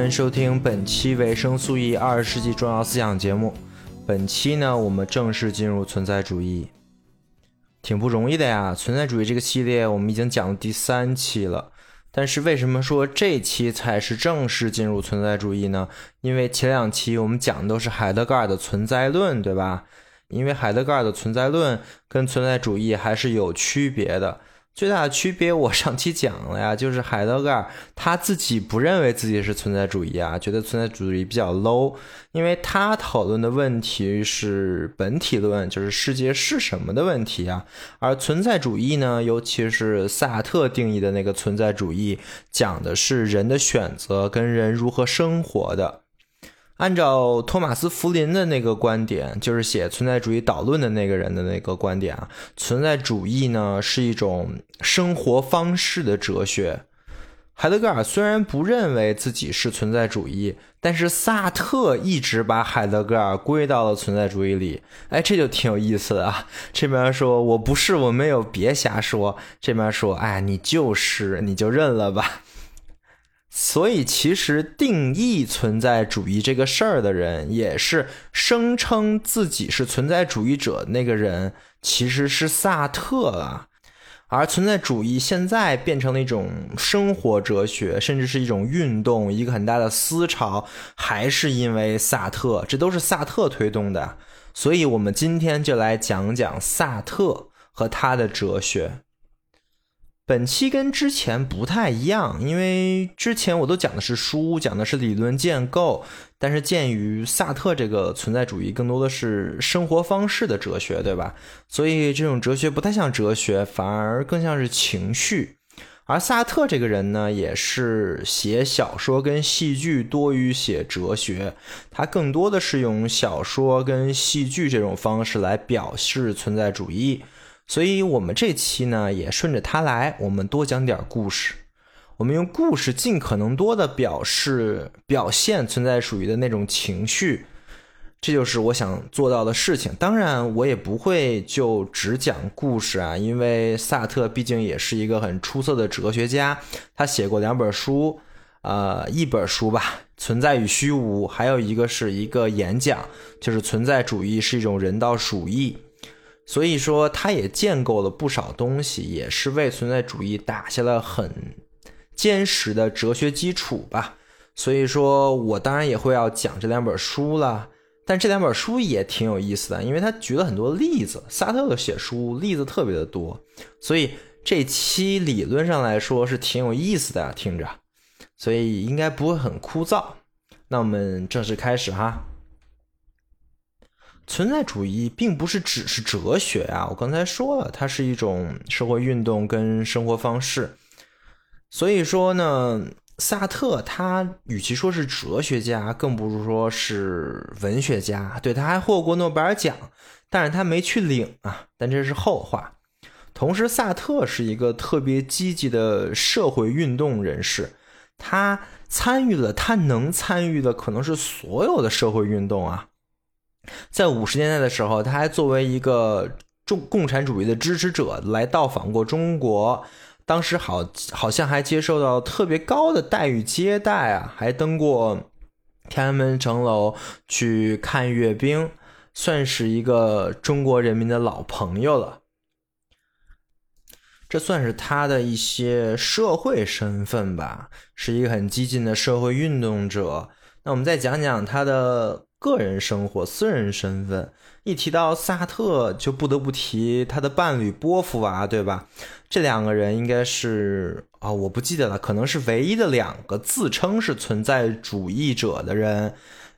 欢迎收听本期维生素 E 二十世纪重要思想节目。本期呢，我们正式进入存在主义，挺不容易的呀。存在主义这个系列我们已经讲第三期了，但是为什么说这期才是正式进入存在主义呢？因为前两期我们讲的都是海德格尔的存在论，对吧？因为海德格尔的存在论跟存在主义还是有区别的。最大的区别，我上期讲了呀，就是海德格尔他自己不认为自己是存在主义啊，觉得存在主义比较 low，因为他讨论的问题是本体论，就是世界是什么的问题啊。而存在主义呢，尤其是萨特定义的那个存在主义，讲的是人的选择跟人如何生活的。按照托马斯·福林的那个观点，就是写《存在主义导论》的那个人的那个观点啊，存在主义呢是一种生活方式的哲学。海德格尔虽然不认为自己是存在主义，但是萨特一直把海德格尔归到了存在主义里。哎，这就挺有意思的啊。这边说我不是，我没有，别瞎说。这边说，哎，你就是，你就认了吧。所以，其实定义存在主义这个事儿的人，也是声称自己是存在主义者那个人，其实是萨特啊。而存在主义现在变成了一种生活哲学，甚至是一种运动，一个很大的思潮，还是因为萨特，这都是萨特推动的。所以，我们今天就来讲讲萨特和他的哲学。本期跟之前不太一样，因为之前我都讲的是书，讲的是理论建构，但是鉴于萨特这个存在主义更多的是生活方式的哲学，对吧？所以这种哲学不太像哲学，反而更像是情绪。而萨特这个人呢，也是写小说跟戏剧多于写哲学，他更多的是用小说跟戏剧这种方式来表示存在主义。所以，我们这期呢也顺着他来，我们多讲点故事。我们用故事尽可能多的表示、表现存在主义的那种情绪，这就是我想做到的事情。当然，我也不会就只讲故事啊，因为萨特毕竟也是一个很出色的哲学家，他写过两本书，呃，一本书吧，《存在与虚无》，还有一个是一个演讲，就是存在主义是一种人道主义。所以说，他也建构了不少东西，也是为存在主义打下了很坚实的哲学基础吧。所以说我当然也会要讲这两本书了，但这两本书也挺有意思的，因为他举了很多例子。萨特的写书例子特别的多，所以这期理论上来说是挺有意思的，听着，所以应该不会很枯燥。那我们正式开始哈。存在主义并不是只是哲学啊，我刚才说了，它是一种社会运动跟生活方式。所以说呢，萨特他与其说是哲学家，更不如说是文学家。对，他还获过诺贝尔奖，但是他没去领啊。但这是后话。同时，萨特是一个特别积极的社会运动人士，他参与了他能参与的可能是所有的社会运动啊。在五十年代的时候，他还作为一个中共产主义的支持者来到访过中国，当时好好像还接受到特别高的待遇接待啊，还登过天安门城楼去看阅兵，算是一个中国人民的老朋友了。这算是他的一些社会身份吧，是一个很激进的社会运动者。那我们再讲讲他的个人生活、私人身份。一提到萨特，就不得不提他的伴侣波伏娃，对吧？这两个人应该是啊，我不记得了，可能是唯一的两个自称是存在主义者的人，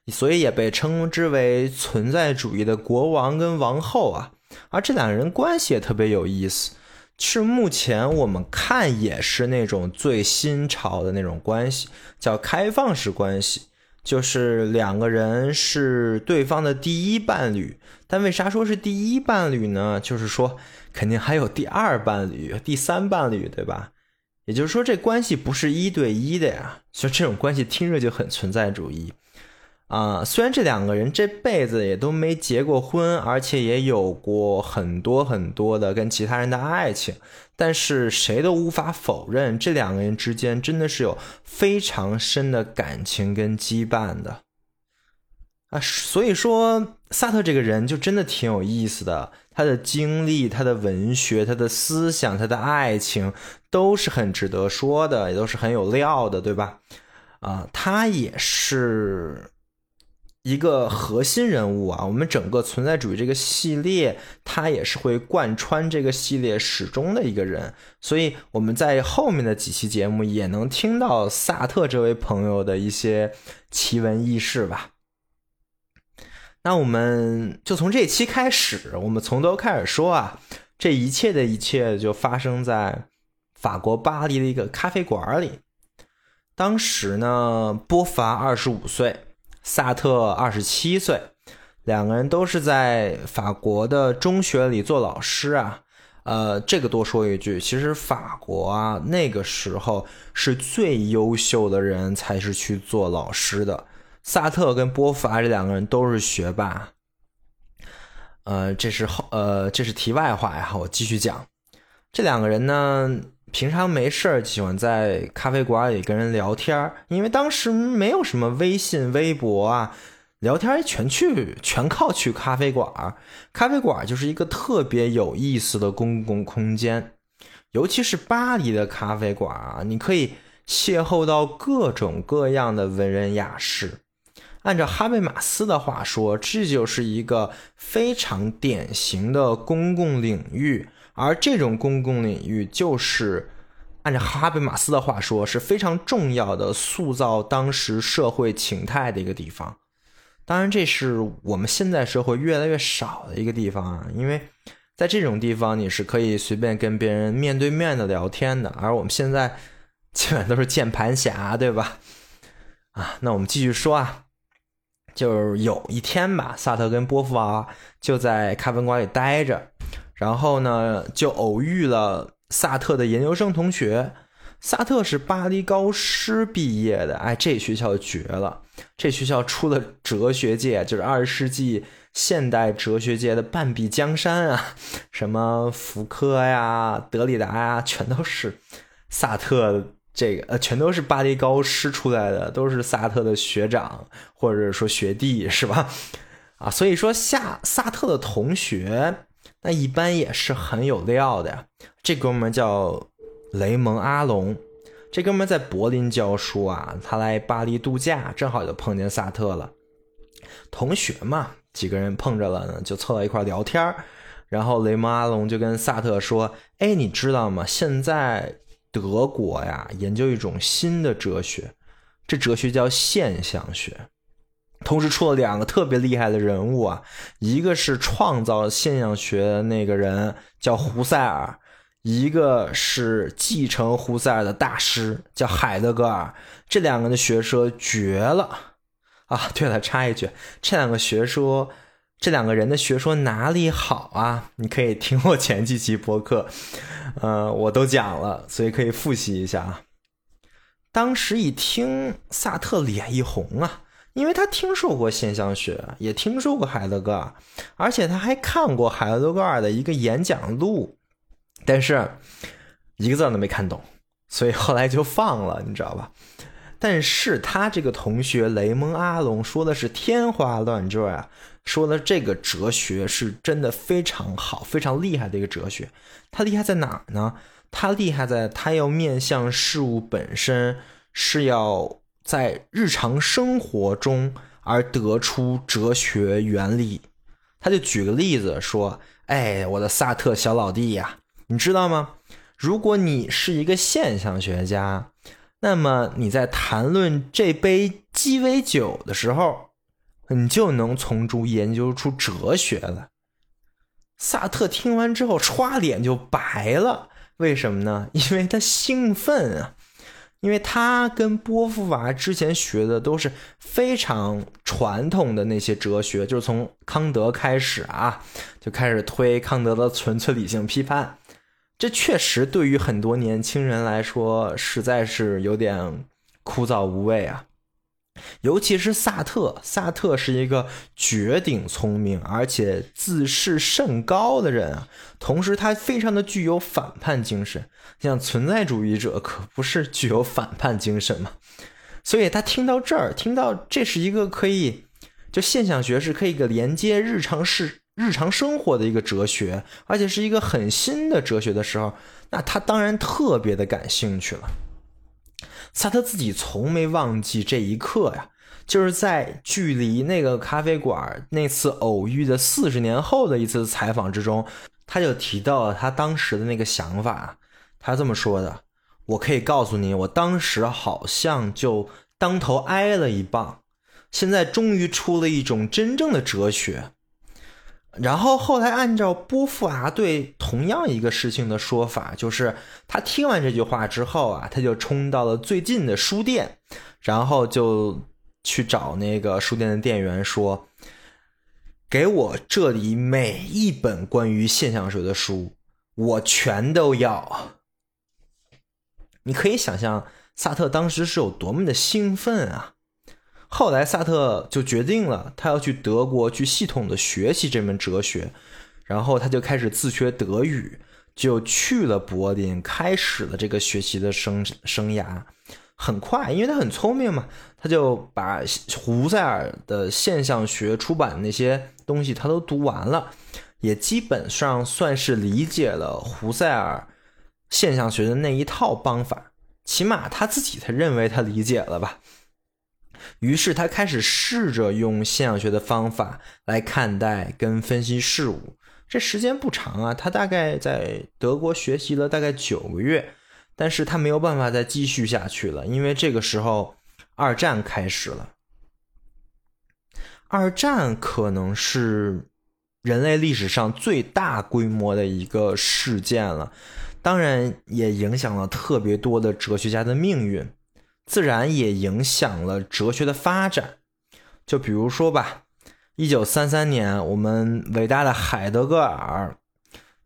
所以也被称之为存在主义的国王跟王后啊。而这两个人关系也特别有意思。是目前我们看也是那种最新潮的那种关系，叫开放式关系，就是两个人是对方的第一伴侣。但为啥说是第一伴侣呢？就是说肯定还有第二伴侣、第三伴侣，对吧？也就是说这关系不是一对一的呀，所以这种关系听着就很存在主义。啊，虽然这两个人这辈子也都没结过婚，而且也有过很多很多的跟其他人的爱情，但是谁都无法否认这两个人之间真的是有非常深的感情跟羁绊的。啊，所以说萨特这个人就真的挺有意思的，他的经历、他的文学、他的思想、他的爱情都是很值得说的，也都是很有料的，对吧？啊，他也是。一个核心人物啊，我们整个存在主义这个系列，他也是会贯穿这个系列始终的一个人，所以我们在后面的几期节目也能听到萨特这位朋友的一些奇闻异事吧。那我们就从这期开始，我们从头开始说啊，这一切的一切就发生在法国巴黎的一个咖啡馆里。当时呢，波伐二十五岁。萨特二十七岁，两个人都是在法国的中学里做老师啊。呃，这个多说一句，其实法国啊那个时候是最优秀的人才是去做老师的。萨特跟波伏娃这两个人都是学霸。呃，这是后呃这是题外话呀，我继续讲。这两个人呢。平常没事儿喜欢在咖啡馆里跟人聊天儿因为当时没有什么微信、微博啊，聊天儿全去全靠去咖啡馆儿咖啡馆儿就是一个特别有意思的公共空间，尤其是巴黎的咖啡馆啊，你可以邂逅到各种各样的文人雅士。按照哈贝马斯的话说，这就是一个非常典型的公共领域。而这种公共领域，就是按照哈贝马斯的话说，是非常重要的塑造当时社会情态的一个地方。当然，这是我们现在社会越来越少的一个地方啊，因为在这种地方，你是可以随便跟别人面对面的聊天的，而我们现在基本都是键盘侠，对吧？啊，那我们继续说啊，就是有一天吧，萨特跟波伏娃就在咖啡馆里待着。然后呢，就偶遇了萨特的研究生同学。萨特是巴黎高师毕业的，哎，这学校绝了！这学校出了哲学界，就是二十世纪现代哲学界的半壁江山啊，什么福柯呀、德里达呀，全都是萨特这个，呃，全都是巴黎高师出来的，都是萨特的学长或者说学弟，是吧？啊，所以说夏萨特的同学。那一般也是很有料的呀。这哥们叫雷蒙阿隆，这哥们在柏林教书啊。他来巴黎度假，正好就碰见萨特了。同学嘛，几个人碰着了呢，就凑到一块聊天然后雷蒙阿隆就跟萨特说：“哎，你知道吗？现在德国呀，研究一种新的哲学，这哲学叫现象学。”同时出了两个特别厉害的人物啊，一个是创造现象学的那个人叫胡塞尔，一个是继承胡塞尔的大师叫海德格尔。这两个的学说绝了啊！对了，插一句，这两个学说这两个人的学说哪里好啊？你可以听我前几期播客，呃，我都讲了，所以可以复习一下啊。当时一听，萨特脸一红啊，因为他听说过现象学，也听说过海德格尔，而且他还看过海德格尔的一个演讲录，但是一个字都没看懂，所以后来就放了，你知道吧？但是他这个同学雷蒙阿隆说的是天花乱坠啊，说的这个哲学是真的非常好、非常厉害的一个哲学。他厉害在哪儿呢？他厉害在他要面向事物本身，是要在日常生活中而得出哲学原理。他就举个例子说：“哎，我的萨特小老弟呀，你知道吗？如果你是一个现象学家。”那么你在谈论这杯鸡尾酒的时候，你就能从中研究出哲学了。萨特听完之后，歘脸就白了。为什么呢？因为他兴奋啊，因为他跟波伏娃之前学的都是非常传统的那些哲学，就是从康德开始啊，就开始推康德的纯粹理性批判。这确实对于很多年轻人来说，实在是有点枯燥无味啊。尤其是萨特，萨特是一个绝顶聪明而且自视甚高的人啊。同时，他非常的具有反叛精神。像存在主义者可不是具有反叛精神吗？所以他听到这儿，听到这是一个可以，就现象学是可以连接日常事。日常生活的一个哲学，而且是一个很新的哲学的时候，那他当然特别的感兴趣了。萨特自己从没忘记这一刻呀，就是在距离那个咖啡馆那次偶遇的四十年后的一次采访之中，他就提到了他当时的那个想法。他这么说的：“我可以告诉你，我当时好像就当头挨了一棒，现在终于出了一种真正的哲学。”然后后来按照波伏娃对同样一个事情的说法，就是他听完这句话之后啊，他就冲到了最近的书店，然后就去找那个书店的店员说：“给我这里每一本关于现象学的书，我全都要。”你可以想象萨特当时是有多么的兴奋啊！后来，萨特就决定了，他要去德国去系统的学习这门哲学，然后他就开始自学德语，就去了柏林，开始了这个学习的生生涯。很快，因为他很聪明嘛，他就把胡塞尔的现象学出版那些东西他都读完了，也基本上算是理解了胡塞尔现象学的那一套方法，起码他自己他认为他理解了吧。于是他开始试着用现象学的方法来看待跟分析事物。这时间不长啊，他大概在德国学习了大概九个月，但是他没有办法再继续下去了，因为这个时候二战开始了。二战可能是人类历史上最大规模的一个事件了，当然也影响了特别多的哲学家的命运。自然也影响了哲学的发展，就比如说吧，一九三三年，我们伟大的海德格尔，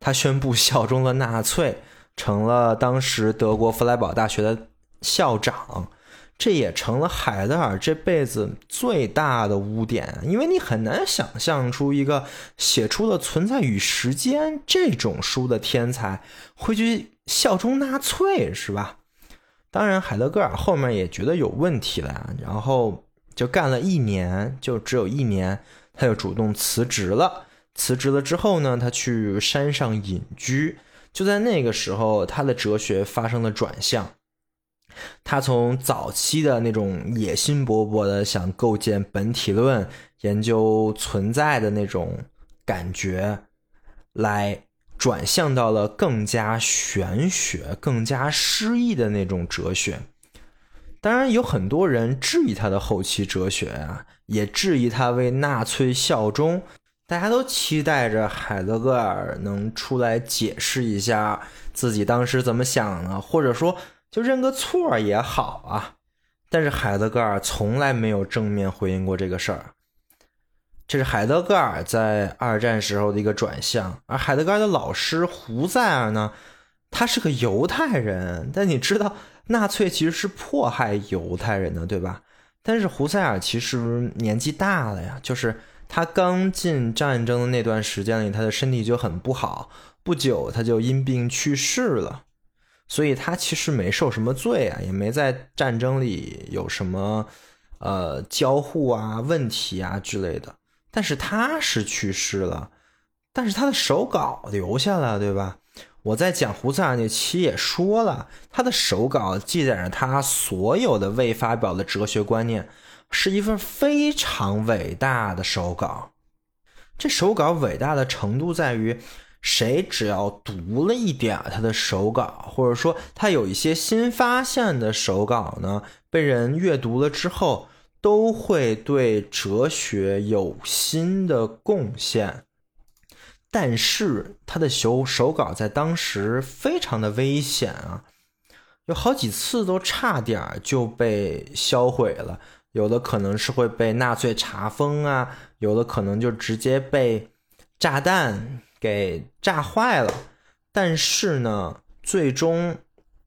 他宣布效忠了纳粹，成了当时德国弗莱堡大学的校长，这也成了海德尔这辈子最大的污点，因为你很难想象出一个写出了《存在与时间》这种书的天才会去效忠纳粹，是吧？当然，海德格尔后面也觉得有问题了，然后就干了一年，就只有一年，他就主动辞职了。辞职了之后呢，他去山上隐居。就在那个时候，他的哲学发生了转向。他从早期的那种野心勃勃的想构建本体论、研究存在的那种感觉，来。转向到了更加玄学、更加诗意的那种哲学。当然，有很多人质疑他的后期哲学啊，也质疑他为纳粹效忠。大家都期待着海德格尔能出来解释一下自己当时怎么想的，或者说就认个错也好啊。但是海德格尔从来没有正面回应过这个事儿。这是海德格尔在二战时候的一个转向，而海德格尔的老师胡塞尔呢，他是个犹太人，但你知道纳粹其实是迫害犹太人的，对吧？但是胡塞尔其实年纪大了呀，就是他刚进战争的那段时间里，他的身体就很不好，不久他就因病去世了，所以他其实没受什么罪啊，也没在战争里有什么呃交互啊、问题啊之类的。但是他是去世了，但是他的手稿留下了，对吧？我在讲胡塞尔那期也说了，他的手稿记载着他所有的未发表的哲学观念，是一份非常伟大的手稿。这手稿伟大的程度在于，谁只要读了一点他的手稿，或者说他有一些新发现的手稿呢，被人阅读了之后。都会对哲学有新的贡献，但是他的手手稿在当时非常的危险啊，有好几次都差点就被销毁了，有的可能是会被纳粹查封啊，有的可能就直接被炸弹给炸坏了，但是呢，最终。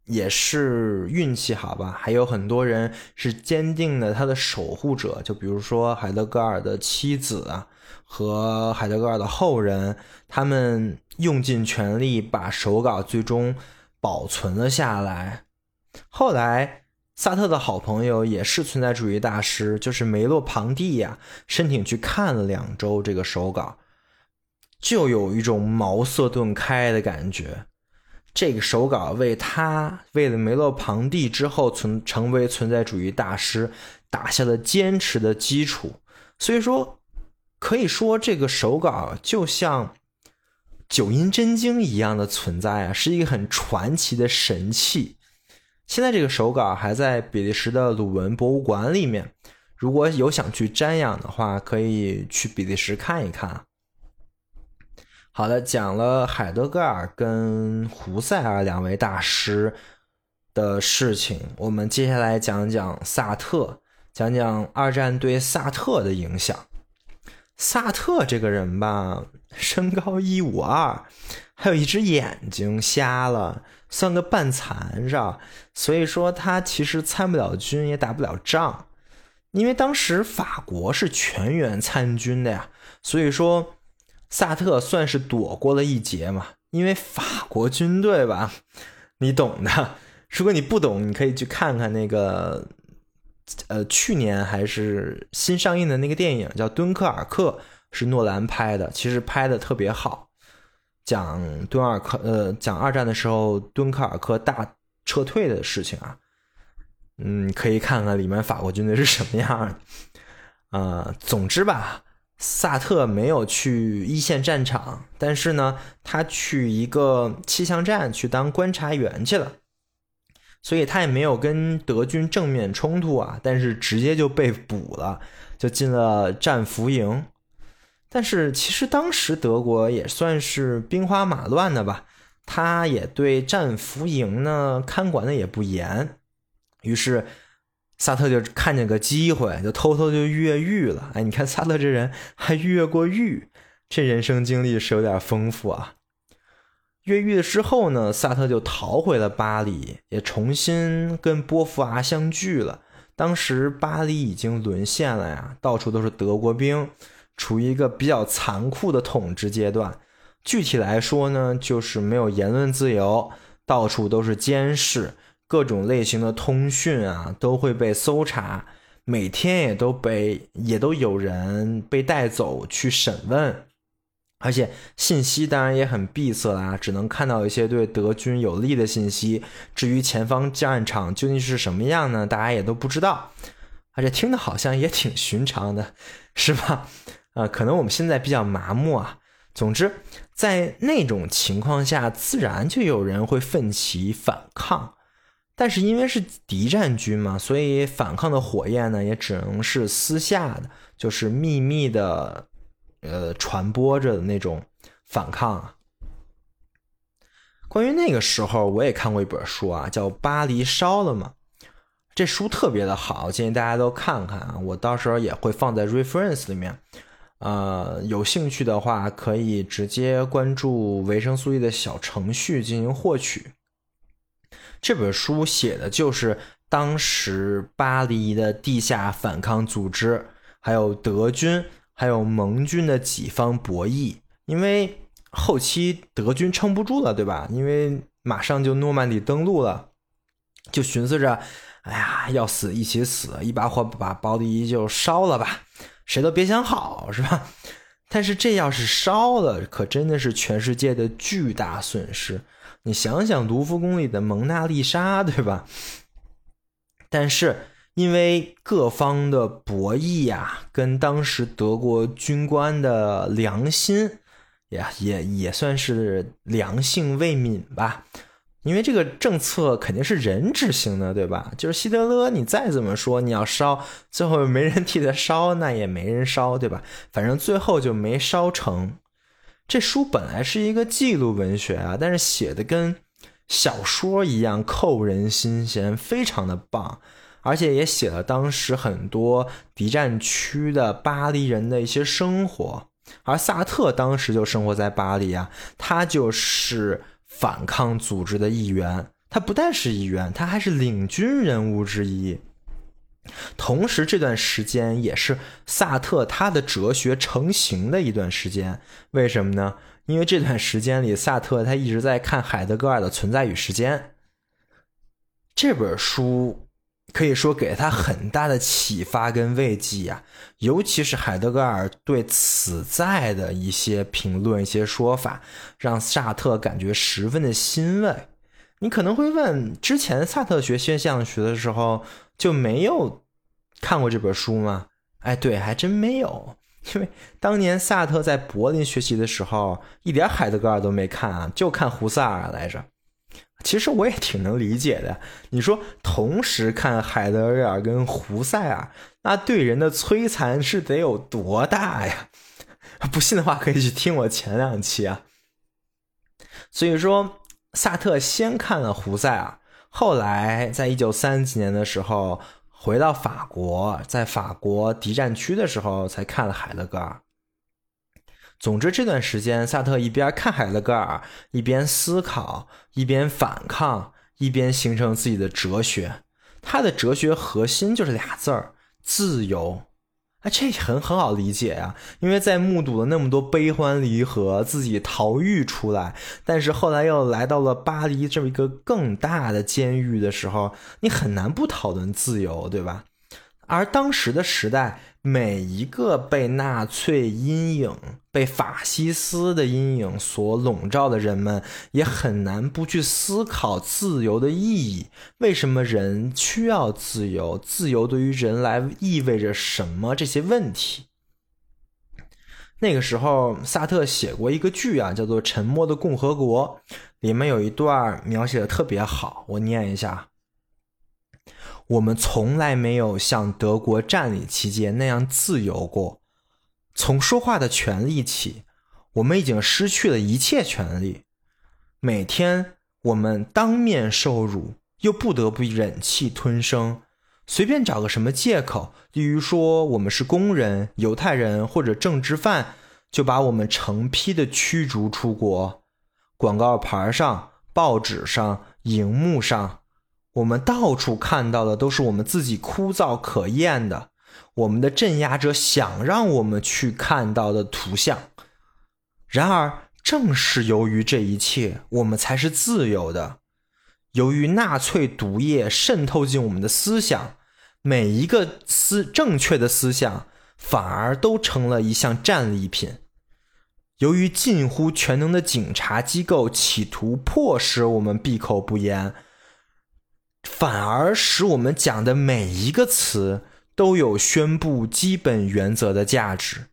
也是运气好吧，还有很多人是坚定的他的守护者，就比如说海德格尔的妻子啊，和海德格尔的后人，他们用尽全力把手稿最终保存了下来。后来，萨特的好朋友也是存在主义大师，就是梅洛庞蒂呀，申请去看了两周这个手稿，就有一种茅塞顿开的感觉。这个手稿为他为了梅洛庞蒂之后存成为存在主义大师打下了坚实的基础，所以说可以说这个手稿就像九阴真经一样的存在啊，是一个很传奇的神器。现在这个手稿还在比利时的鲁文博物馆里面，如果有想去瞻仰的话，可以去比利时看一看。好的，讲了海德格尔跟胡塞尔两位大师的事情，我们接下来讲讲萨特，讲讲二战对萨特的影响。萨特这个人吧，身高一五二，还有一只眼睛瞎了，算个半残是吧所以说他其实参不了军，也打不了仗，因为当时法国是全员参军的呀，所以说。萨特算是躲过了一劫嘛，因为法国军队吧，你懂的。如果你不懂，你可以去看看那个，呃，去年还是新上映的那个电影叫《敦刻尔克》，是诺兰拍的，其实拍的特别好，讲敦尔克，呃，讲二战的时候敦刻尔克大撤退的事情啊。嗯，可以看看里面法国军队是什么样的。啊，总之吧。萨特没有去一线战场，但是呢，他去一个气象站去当观察员去了，所以他也没有跟德军正面冲突啊，但是直接就被捕了，就进了战俘营。但是其实当时德国也算是兵荒马乱的吧，他也对战俘营呢看管的也不严，于是。萨特就看见个机会，就偷偷就越狱了。哎，你看萨特这人还越过狱，这人生经历是有点丰富啊。越狱了之后呢，萨特就逃回了巴黎，也重新跟波伏娃相聚了。当时巴黎已经沦陷了呀，到处都是德国兵，处于一个比较残酷的统治阶段。具体来说呢，就是没有言论自由，到处都是监视。各种类型的通讯啊，都会被搜查，每天也都被也都有人被带走去审问，而且信息当然也很闭塞啦，只能看到一些对德军有利的信息。至于前方战场究竟是什么样呢？大家也都不知道，而且听的好像也挺寻常的，是吧？啊，可能我们现在比较麻木啊。总之，在那种情况下，自然就有人会奋起反抗。但是因为是敌占军嘛，所以反抗的火焰呢，也只能是私下的，就是秘密的，呃，传播着的那种反抗啊。关于那个时候，我也看过一本书啊，叫《巴黎烧了》嘛，这书特别的好，建议大家都看看啊。我到时候也会放在 reference 里面。呃，有兴趣的话，可以直接关注维生素 E 的小程序进行获取。这本书写的就是当时巴黎的地下反抗组织，还有德军，还有盟军的几方博弈。因为后期德军撑不住了，对吧？因为马上就诺曼底登陆了，就寻思着，哎呀，要死一起死，一把火把巴黎就烧了吧。谁都别想好，是吧？但是这要是烧了，可真的是全世界的巨大损失。你想想卢浮宫里的蒙娜丽莎，对吧？但是因为各方的博弈呀，跟当时德国军官的良心呀，也也算是良性未泯吧。因为这个政策肯定是人执行的，对吧？就是希特勒，你再怎么说你要烧，最后没人替他烧，那也没人烧，对吧？反正最后就没烧成。这书本来是一个记录文学啊，但是写的跟小说一样扣人心弦，非常的棒，而且也写了当时很多敌占区的巴黎人的一些生活。而萨特当时就生活在巴黎啊，他就是。反抗组织的一员，他不但是一员，他还是领军人物之一。同时，这段时间也是萨特他的哲学成型的一段时间。为什么呢？因为这段时间里，萨特他一直在看海德格尔的《存在与时间》这本书。可以说给他很大的启发跟慰藉呀，尤其是海德格尔对此在的一些评论、一些说法，让萨特感觉十分的欣慰。你可能会问，之前萨特学现象学的时候就没有看过这本书吗？哎，对，还真没有，因为当年萨特在柏林学习的时候，一点海德格尔都没看啊，就看胡塞尔来着。其实我也挺能理解的。你说同时看海德格尔跟胡塞尔，那对人的摧残是得有多大呀？不信的话，可以去听我前两期啊。所以说，萨特先看了胡塞尔，后来在一九三几年的时候回到法国，在法国敌占区的时候才看了海德格尔。总之，这段时间，萨特一边看海德格尔，一边思考，一边反抗，一边形成自己的哲学。他的哲学核心就是俩字儿：自由。啊，这很很好理解呀，因为在目睹了那么多悲欢离合，自己逃狱出来，但是后来又来到了巴黎这么一个更大的监狱的时候，你很难不讨论自由，对吧？而当时的时代。每一个被纳粹阴影、被法西斯的阴影所笼罩的人们，也很难不去思考自由的意义。为什么人需要自由？自由对于人来意味着什么？这些问题。那个时候，萨特写过一个剧啊，叫做《沉默的共和国》，里面有一段描写的特别好，我念一下。我们从来没有像德国占领期间那样自由过。从说话的权利起，我们已经失去了一切权利。每天我们当面受辱，又不得不忍气吞声，随便找个什么借口，例如说我们是工人、犹太人或者政治犯，就把我们成批的驱逐出国。广告牌上、报纸上、荧幕上。我们到处看到的都是我们自己枯燥可厌的，我们的镇压者想让我们去看到的图像。然而，正是由于这一切，我们才是自由的。由于纳粹毒液渗透进我们的思想，每一个思正确的思想反而都成了一项战利品。由于近乎全能的警察机构企图迫使我们闭口不言。反而使我们讲的每一个词都有宣布基本原则的价值。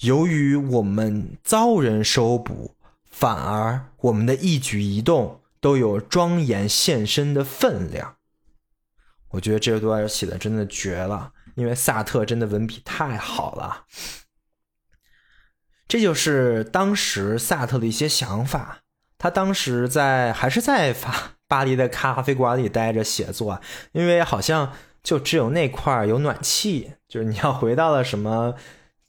由于我们遭人收捕，反而我们的一举一动都有庄严现身的分量。我觉得这段写的真的绝了，因为萨特真的文笔太好了。这就是当时萨特的一些想法。他当时在还是在法。巴黎的咖啡馆里待着写作，因为好像就只有那块有暖气。就是你要回到了什么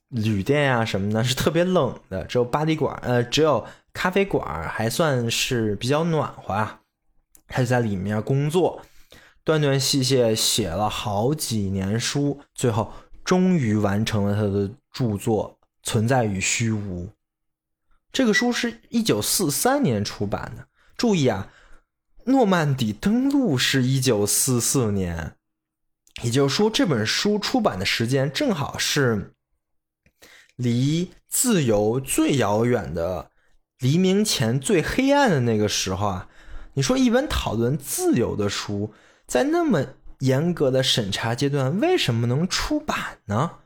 旅店啊什么的，是特别冷的，只有巴黎馆，呃，只有咖啡馆还算是比较暖和啊。他就在里面工作，断断续续写了好几年书，最后终于完成了他的著作《存在与虚无》。这个书是一九四三年出版的。注意啊，诺曼底登陆是一九四四年，也就是说，这本书出版的时间正好是离自由最遥远的黎明前最黑暗的那个时候啊。你说一本讨论自由的书，在那么严格的审查阶段，为什么能出版呢？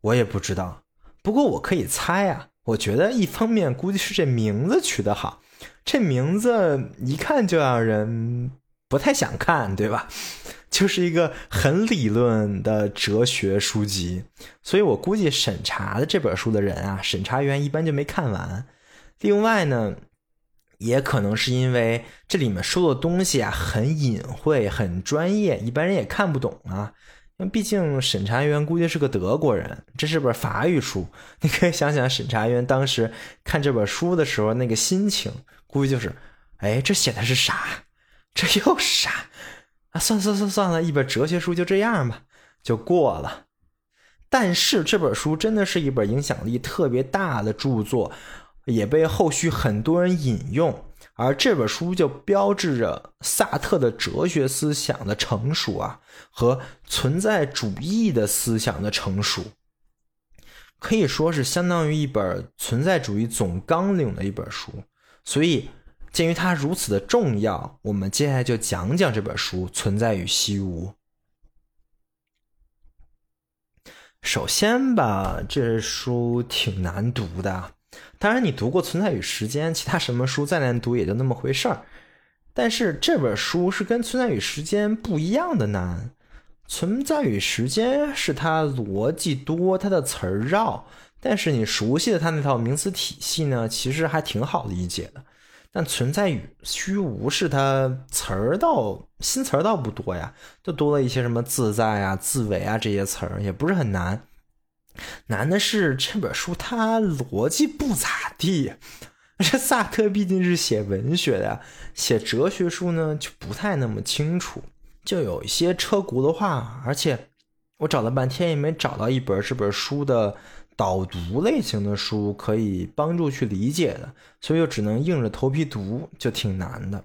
我也不知道。不过我可以猜啊，我觉得一方面估计是这名字取得好，这名字一看就让人不太想看，对吧？就是一个很理论的哲学书籍，所以我估计审查的这本书的人啊，审查员一般就没看完。另外呢。也可能是因为这里面说的东西啊很隐晦、很专业，一般人也看不懂啊。因为毕竟审查员估计是个德国人，这是本法语书，你可以想想审查员当时看这本书的时候那个心情，估计就是：哎，这写的是啥？这又是啥？啊，算算算算了，一本哲学书就这样吧，就过了。但是这本书真的是一本影响力特别大的著作。也被后续很多人引用，而这本书就标志着萨特的哲学思想的成熟啊，和存在主义的思想的成熟，可以说是相当于一本存在主义总纲领的一本书。所以，鉴于它如此的重要，我们接下来就讲讲这本书《存在与虚无》。首先吧，这书挺难读的。当然，你读过《存在与时间》，其他什么书再难读也就那么回事儿。但是这本书是跟《存在与时间》不一样的难，《存在与时间》是它逻辑多，它的词儿绕，但是你熟悉的它那套名词体系呢，其实还挺好理解的。但《存在与虚无》是它词儿倒新词儿倒不多呀，就多了一些什么自在啊、自为啊这些词儿，也不是很难。难的是这本书，它逻辑不咋地。这萨特毕竟是写文学的，写哲学书呢就不太那么清楚，就有一些车轱辘话。而且我找了半天也没找到一本这本书的导读类型的书可以帮助去理解的，所以就只能硬着头皮读，就挺难的。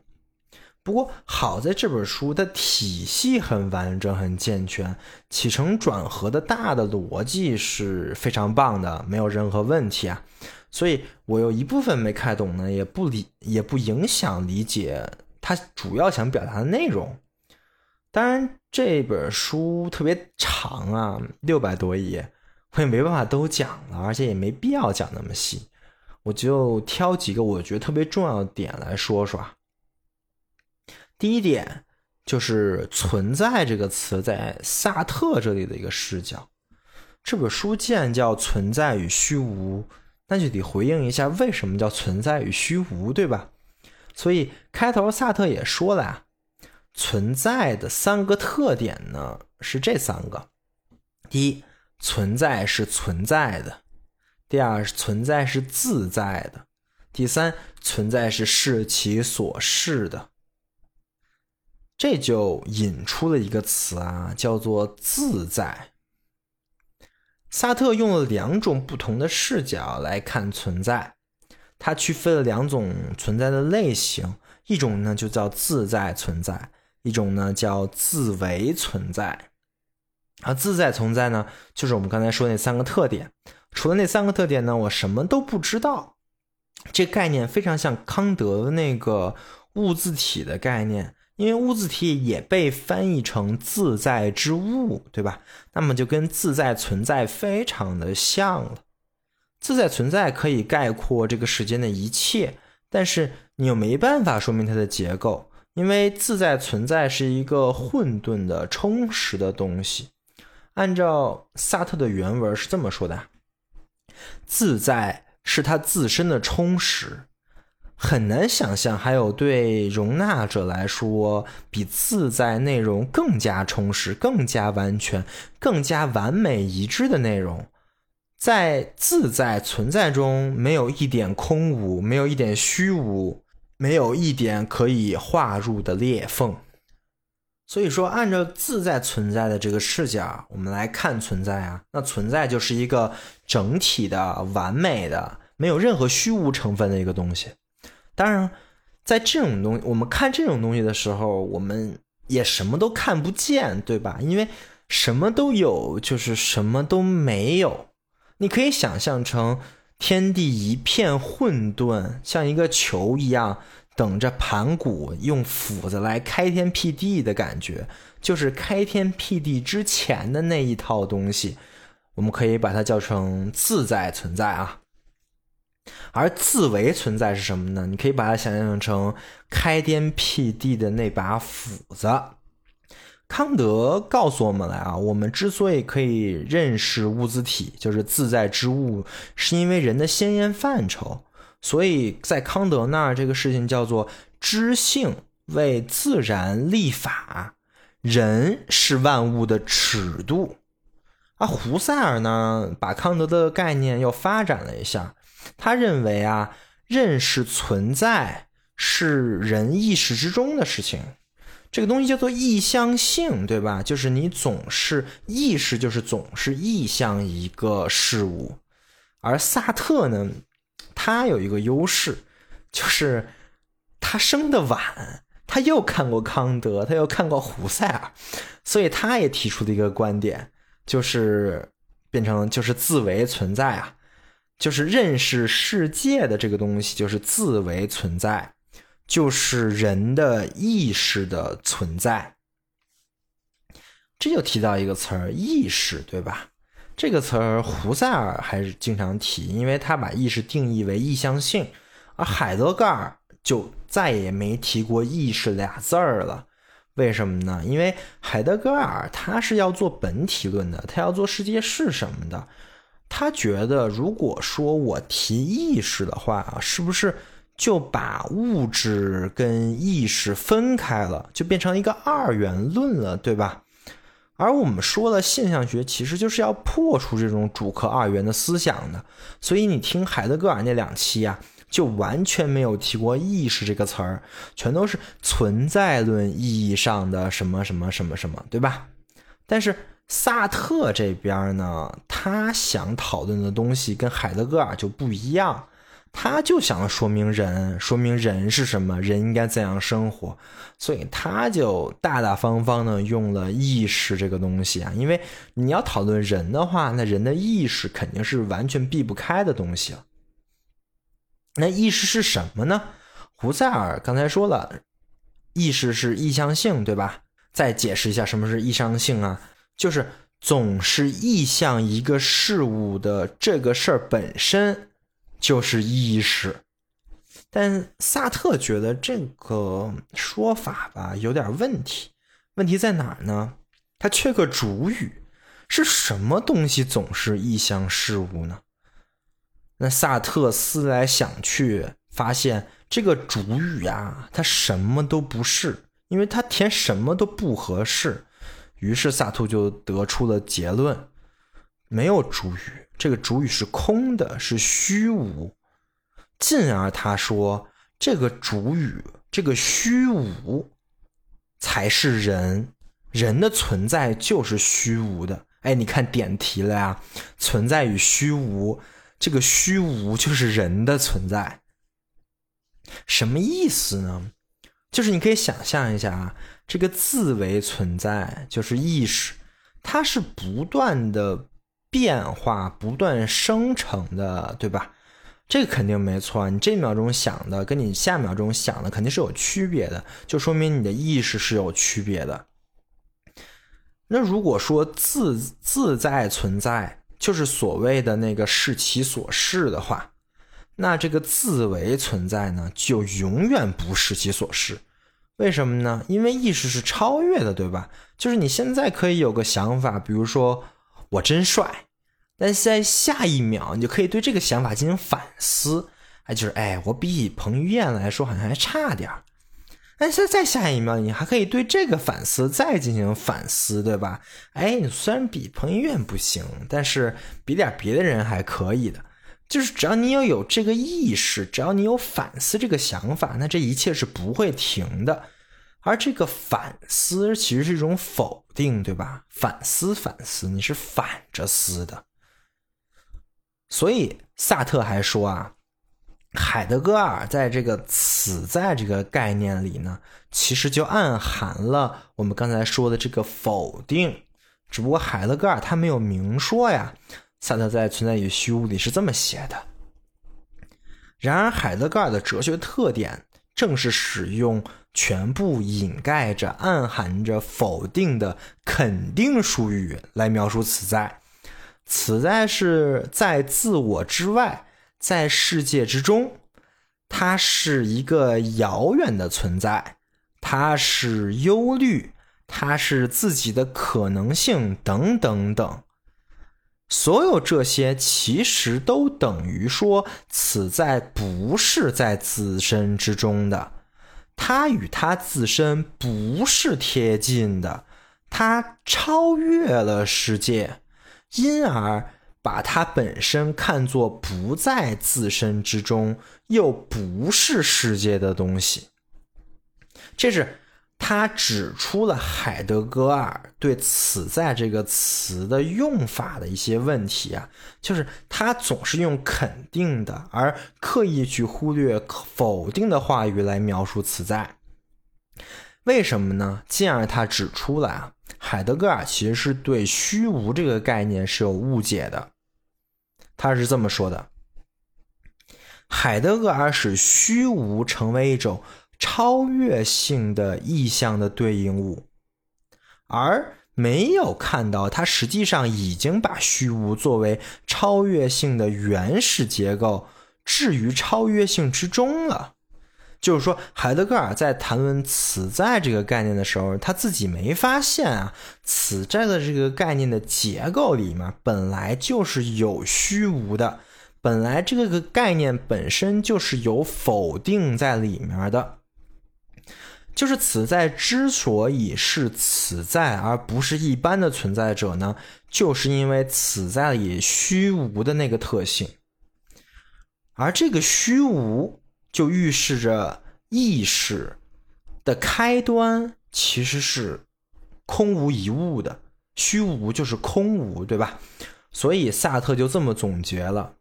不过好在这本书的体系很完整、很健全，起承转合的大的逻辑是非常棒的，没有任何问题啊。所以我有一部分没看懂呢，也不理也不影响理解它主要想表达的内容。当然这本书特别长啊，六百多页，我也没办法都讲了，而且也没必要讲那么细，我就挑几个我觉得特别重要的点来说说。第一点就是“存在”这个词在萨特这里的一个视角。这本书既然叫“存在与虚无”，那就得回应一下为什么叫“存在与虚无”，对吧？所以开头萨特也说了呀，存在的三个特点呢是这三个：第一，存在是存在的；第二，存在是自在的；第三，存在是视其所示的。这就引出了一个词啊，叫做自在。萨特用了两种不同的视角来看存在，他区分了两种存在的类型，一种呢就叫自在存在，一种呢叫自为存在。而自在存在呢，就是我们刚才说那三个特点。除了那三个特点呢，我什么都不知道。这概念非常像康德的那个物自体的概念。因为物自体也被翻译成自在之物，对吧？那么就跟自在存在非常的像了。自在存在可以概括这个世间的一切，但是你又没办法说明它的结构，因为自在存在是一个混沌的、充实的东西。按照萨特的原文是这么说的：自在是他自身的充实。很难想象还有对容纳者来说比自在内容更加充实、更加完全、更加完美一致的内容。在自在存在中，没有一点空无，没有一点虚无，没有一点可以划入的裂缝。所以说，按照自在存在的这个视角，我们来看存在啊，那存在就是一个整体的、完美的，没有任何虚无成分的一个东西。当然，在这种东西，我们看这种东西的时候，我们也什么都看不见，对吧？因为什么都有，就是什么都没有。你可以想象成天地一片混沌，像一个球一样，等着盘古用斧子来开天辟地的感觉，就是开天辟地之前的那一套东西，我们可以把它叫成自在存在啊。而自为存在是什么呢？你可以把它想象成开天辟地的那把斧子。康德告诉我们来啊，我们之所以可以认识物自体，就是自在之物，是因为人的先验范畴。所以在康德那儿，这个事情叫做知性为自然立法，人是万物的尺度。啊，胡塞尔呢，把康德的概念又发展了一下，他认为啊，认识存在是人意识之中的事情。这个东西叫做意向性，对吧？就是你总是意识，就是总是意向一个事物。而萨特呢，他有一个优势，就是他生的晚，他又看过康德，他又看过胡塞尔，所以他也提出的一个观点，就是变成就是自为存在啊，就是认识世界的这个东西，就是自为存在。就是人的意识的存在，这就提到一个词儿“意识”，对吧？这个词儿胡塞尔还是经常提，因为他把意识定义为意向性，而海德格尔就再也没提过“意识”俩字儿了。为什么呢？因为海德格尔他是要做本体论的，他要做世界是什么的。他觉得，如果说我提意识的话啊，是不是？就把物质跟意识分开了，就变成一个二元论了，对吧？而我们说的，现象学其实就是要破除这种主客二元的思想的。所以你听海德格尔那两期啊，就完全没有提过意识这个词儿，全都是存在论意义上的什么什么什么什么，对吧？但是萨特这边呢，他想讨论的东西跟海德格尔就不一样。他就想说明人，说明人是什么，人应该怎样生活，所以他就大大方方的用了意识这个东西啊。因为你要讨论人的话，那人的意识肯定是完全避不开的东西了。那意识是什么呢？胡塞尔刚才说了，意识是意向性，对吧？再解释一下什么是意向性啊？就是总是意向一个事物的这个事儿本身。就是意识，但萨特觉得这个说法吧有点问题。问题在哪儿呢？它缺个主语，是什么东西总是意向事物呢？那萨特思来想去，发现这个主语啊，它什么都不是，因为它填什么都不合适。于是萨特就得出了结论：没有主语。这个主语是空的，是虚无。进而他说，这个主语，这个虚无，才是人。人的存在就是虚无的。哎，你看点题了呀？存在与虚无，这个虚无就是人的存在。什么意思呢？就是你可以想象一下啊，这个自为存在就是意识，它是不断的。变化不断生成的，对吧？这个肯定没错。你这秒钟想的，跟你下秒钟想的肯定是有区别的，就说明你的意识是有区别的。那如果说自自在存在就是所谓的那个视其所视的话，那这个自为存在呢，就永远不视其所视。为什么呢？因为意识是超越的，对吧？就是你现在可以有个想法，比如说。我真帅，但在下一秒，你就可以对这个想法进行反思。哎，就是哎，我比彭于晏来说好像还差点但是再下一秒，你还可以对这个反思再进行反思，对吧？哎，你虽然比彭于晏不行，但是比点别的人还可以的。就是只要你要有这个意识，只要你有反思这个想法，那这一切是不会停的。而这个反思其实是一种否定，对吧？反思反思，你是反着思的。所以萨特还说啊，海德格尔在这个“此在”这个概念里呢，其实就暗含了我们刚才说的这个否定，只不过海德格尔他没有明说呀。萨特在《存在与虚无》里是这么写的。然而，海德格尔的哲学特点正是使用全部隐盖着、暗含着否定的肯定术语来描述此在。此在是在自我之外，在世界之中，它是一个遥远的存在，它是忧虑，它是自己的可能性，等等等。所有这些其实都等于说，此在不是在自身之中的，它与它自身不是贴近的，它超越了世界，因而把它本身看作不在自身之中，又不是世界的东西。这是。他指出了海德格尔对“此在”这个词的用法的一些问题啊，就是他总是用肯定的，而刻意去忽略否定的话语来描述“此在”。为什么呢？进而他指出了啊，海德格尔其实是对虚无这个概念是有误解的。他是这么说的：海德格尔使虚无成为一种。超越性的意象的对应物，而没有看到它实际上已经把虚无作为超越性的原始结构置于超越性之中了。就是说，海德格尔在谈论“此在”这个概念的时候，他自己没发现啊，“此在”的这个概念的结构里面本来就是有虚无的，本来这个概念本身就是有否定在里面的。就是此在之所以是此在，而不是一般的存在者呢，就是因为此在里虚无的那个特性，而这个虚无就预示着意识的开端其实是空无一物的，虚无就是空无，对吧？所以萨特就这么总结了。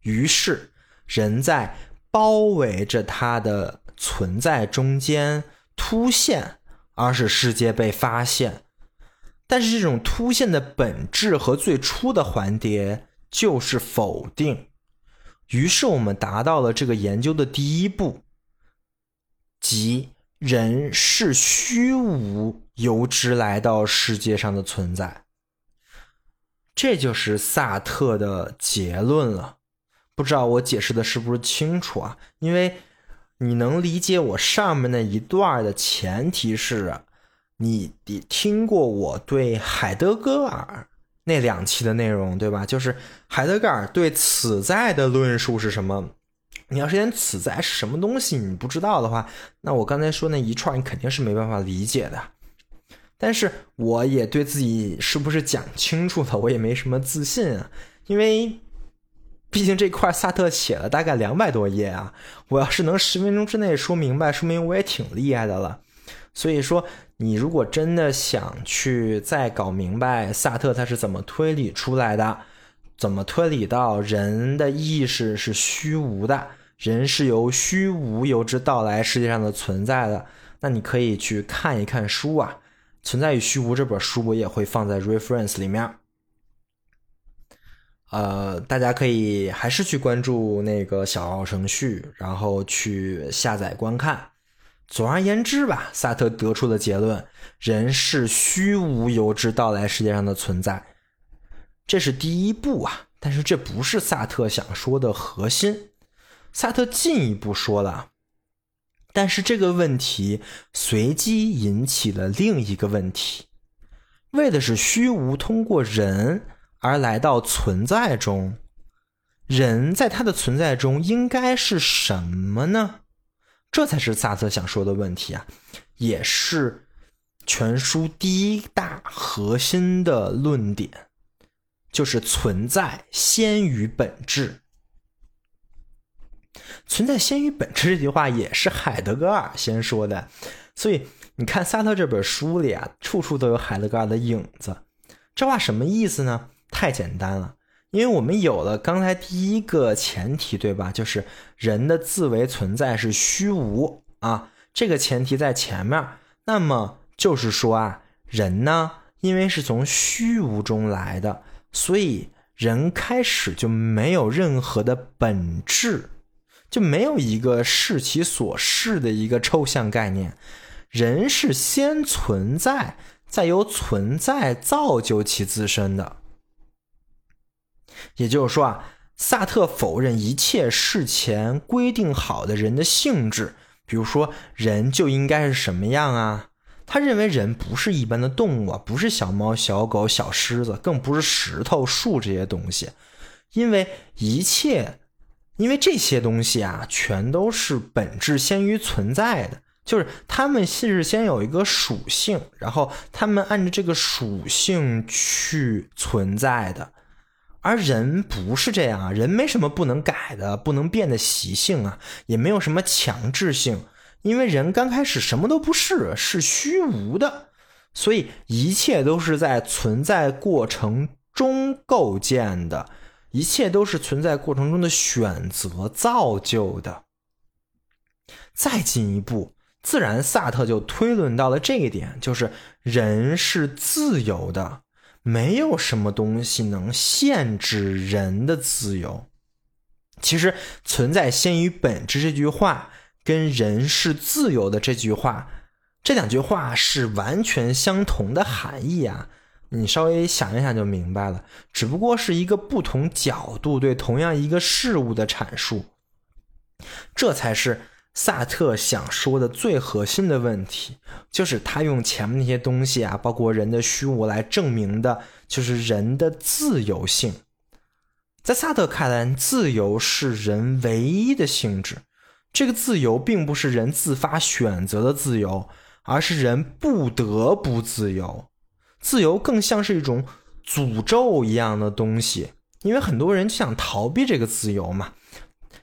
于是人在包围着他的。存在中间突现，而使世界被发现。但是这种突现的本质和最初的环节就是否定。于是我们达到了这个研究的第一步，即人是虚无由之来到世界上的存在。这就是萨特的结论了。不知道我解释的是不是清楚啊？因为。你能理解我上面那一段的前提是，你得听过我对海德格尔那两期的内容对吧？就是海德格尔对此在的论述是什么？你要是连此在是什么东西你不知道的话，那我刚才说那一串你肯定是没办法理解的。但是我也对自己是不是讲清楚了，我也没什么自信啊，因为。毕竟这块萨特写了大概两百多页啊，我要是能十分钟之内说明白，说明我也挺厉害的了。所以说，你如果真的想去再搞明白萨特他是怎么推理出来的，怎么推理到人的意识是虚无的，人是由虚无由之到来世界上的存在的，那你可以去看一看书啊，《存在与虚无》这本书我也会放在 reference 里面。呃，大家可以还是去关注那个小程序，然后去下载观看。总而言之吧，萨特得出的结论：人是虚无由之到来世界上的存在，这是第一步啊。但是这不是萨特想说的核心。萨特进一步说了，但是这个问题随机引起了另一个问题，为的是虚无通过人。而来到存在中，人在他的存在中应该是什么呢？这才是萨特想说的问题啊，也是全书第一大核心的论点，就是存在先于本质。存在先于本质这句话也是海德格尔先说的，所以你看萨特这本书里啊，处处都有海德格尔的影子。这话什么意思呢？太简单了，因为我们有了刚才第一个前提，对吧？就是人的自为存在是虚无啊，这个前提在前面。那么就是说啊，人呢，因为是从虚无中来的，所以人开始就没有任何的本质。就没有一个视其所视的一个抽象概念，人是先存在，再由存在造就其自身的。也就是说啊，萨特否认一切事前规定好的人的性质，比如说人就应该是什么样啊？他认为人不是一般的动物啊，不是小猫、小狗、小狮子，更不是石头、树这些东西，因为一切。因为这些东西啊，全都是本质先于存在的，就是他们是先有一个属性，然后他们按照这个属性去存在的。而人不是这样啊，人没什么不能改的、不能变的习性啊，也没有什么强制性，因为人刚开始什么都不是，是虚无的，所以一切都是在存在过程中构建的。一切都是存在过程中的选择造就的。再进一步，自然萨特就推论到了这一点，就是人是自由的，没有什么东西能限制人的自由。其实“存在先于本质”这句话跟“人是自由的”这句话，这两句话是完全相同的含义啊。你稍微想一想就明白了，只不过是一个不同角度对同样一个事物的阐述，这才是萨特想说的最核心的问题，就是他用前面那些东西啊，包括人的虚无来证明的，就是人的自由性。在萨特看来，自由是人唯一的性质，这个自由并不是人自发选择的自由，而是人不得不自由。自由更像是一种诅咒一样的东西，因为很多人就想逃避这个自由嘛。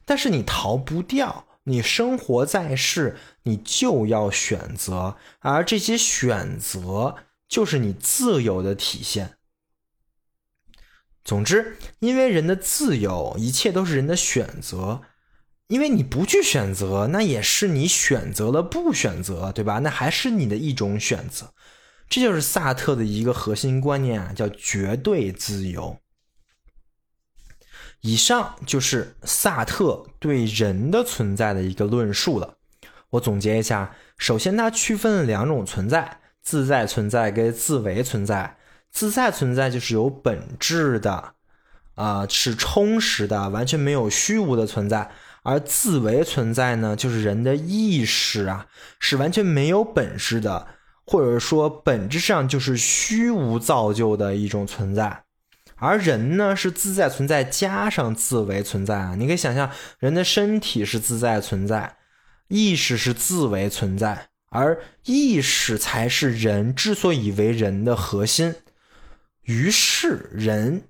但是你逃不掉，你生活在世，你就要选择，而这些选择就是你自由的体现。总之，因为人的自由，一切都是人的选择。因为你不去选择，那也是你选择了不选择，对吧？那还是你的一种选择。这就是萨特的一个核心观念啊，叫绝对自由。以上就是萨特对人的存在的一个论述了。我总结一下：首先，他区分了两种存在，自在存在跟自为存在。自在存在就是有本质的，啊，是充实的，完全没有虚无的存在；而自为存在呢，就是人的意识啊，是完全没有本质的。或者说，本质上就是虚无造就的一种存在，而人呢是自在存在加上自为存在啊。你可以想象，人的身体是自在存在，意识是自为存在，而意识才是人之所以为人的核心。于是，人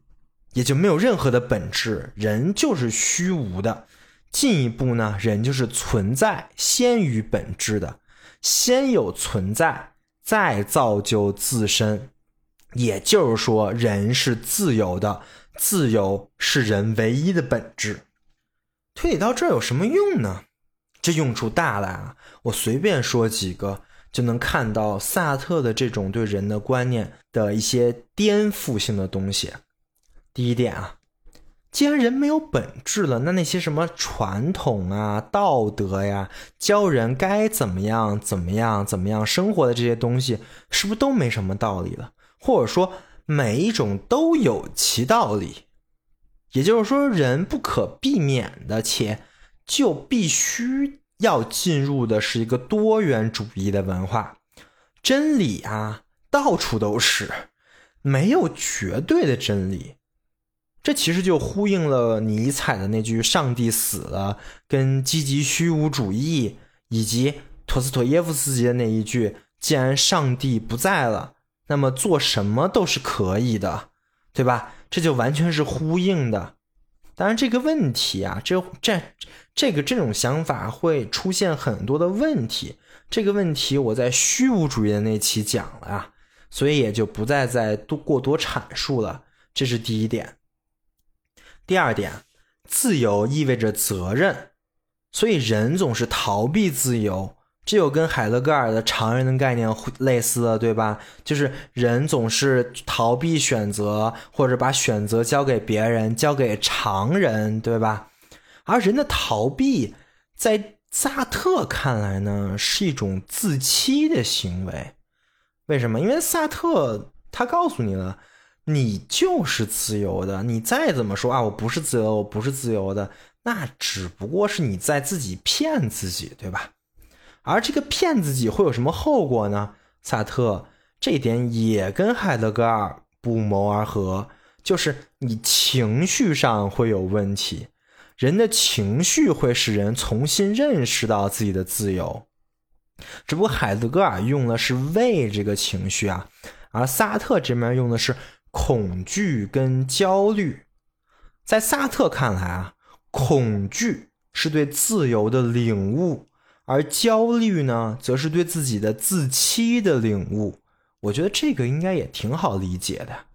也就没有任何的本质，人就是虚无的。进一步呢，人就是存在先于本质的，先有存在。再造就自身，也就是说，人是自由的，自由是人唯一的本质。推理到这儿有什么用呢？这用处大了啊！我随便说几个，就能看到萨特的这种对人的观念的一些颠覆性的东西。第一点啊。既然人没有本质了，那那些什么传统啊、道德呀、教人该怎么样、怎么样、怎么样生活的这些东西，是不是都没什么道理了？或者说，每一种都有其道理？也就是说，人不可避免的，且就必须要进入的是一个多元主义的文化。真理啊，到处都是，没有绝对的真理。这其实就呼应了尼采的那句“上帝死了”跟积极虚无主义以及陀思妥耶夫斯基的那一句“既然上帝不在了，那么做什么都是可以的”，对吧？这就完全是呼应的。当然，这个问题啊，这这这个这种想法会出现很多的问题。这个问题我在虚无主义的那期讲了啊，所以也就不再再多过多阐述了。这是第一点。第二点，自由意味着责任，所以人总是逃避自由。这就跟海德格尔的常人的概念类似了，对吧？就是人总是逃避选择，或者把选择交给别人，交给常人，对吧？而人的逃避，在萨特看来呢，是一种自欺的行为。为什么？因为萨特他告诉你了，你就是自由的。你再怎么说啊，我不是自由，我不是自由的，那只不过是你在自己骗自己，对吧？而这个骗自己会有什么后果呢？萨特这一点也跟海德格尔不谋而合，就是你情绪上会有问题，人的情绪会使人重新认识到自己的自由。只不过海德格尔用的是畏这个情绪啊，而萨特这边用的是恐惧跟焦虑。在萨特看来啊，恐惧是对自由的领悟。而焦虑呢，则是对自己的自欺的领悟。我觉得这个应该也挺好理解的。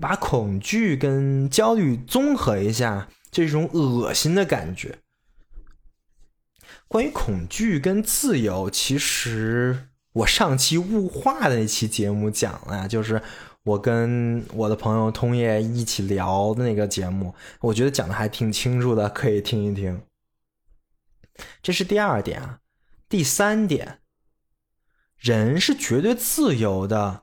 把恐惧跟焦虑综合一下，这种恶心的感觉。关于恐惧跟自由，其实我上期物化的那期节目讲了，就是我跟我的朋友通业一起聊的那个节目，我觉得讲的还挺清楚的，可以听一听。这是第二点啊，第三点，人是绝对自由的，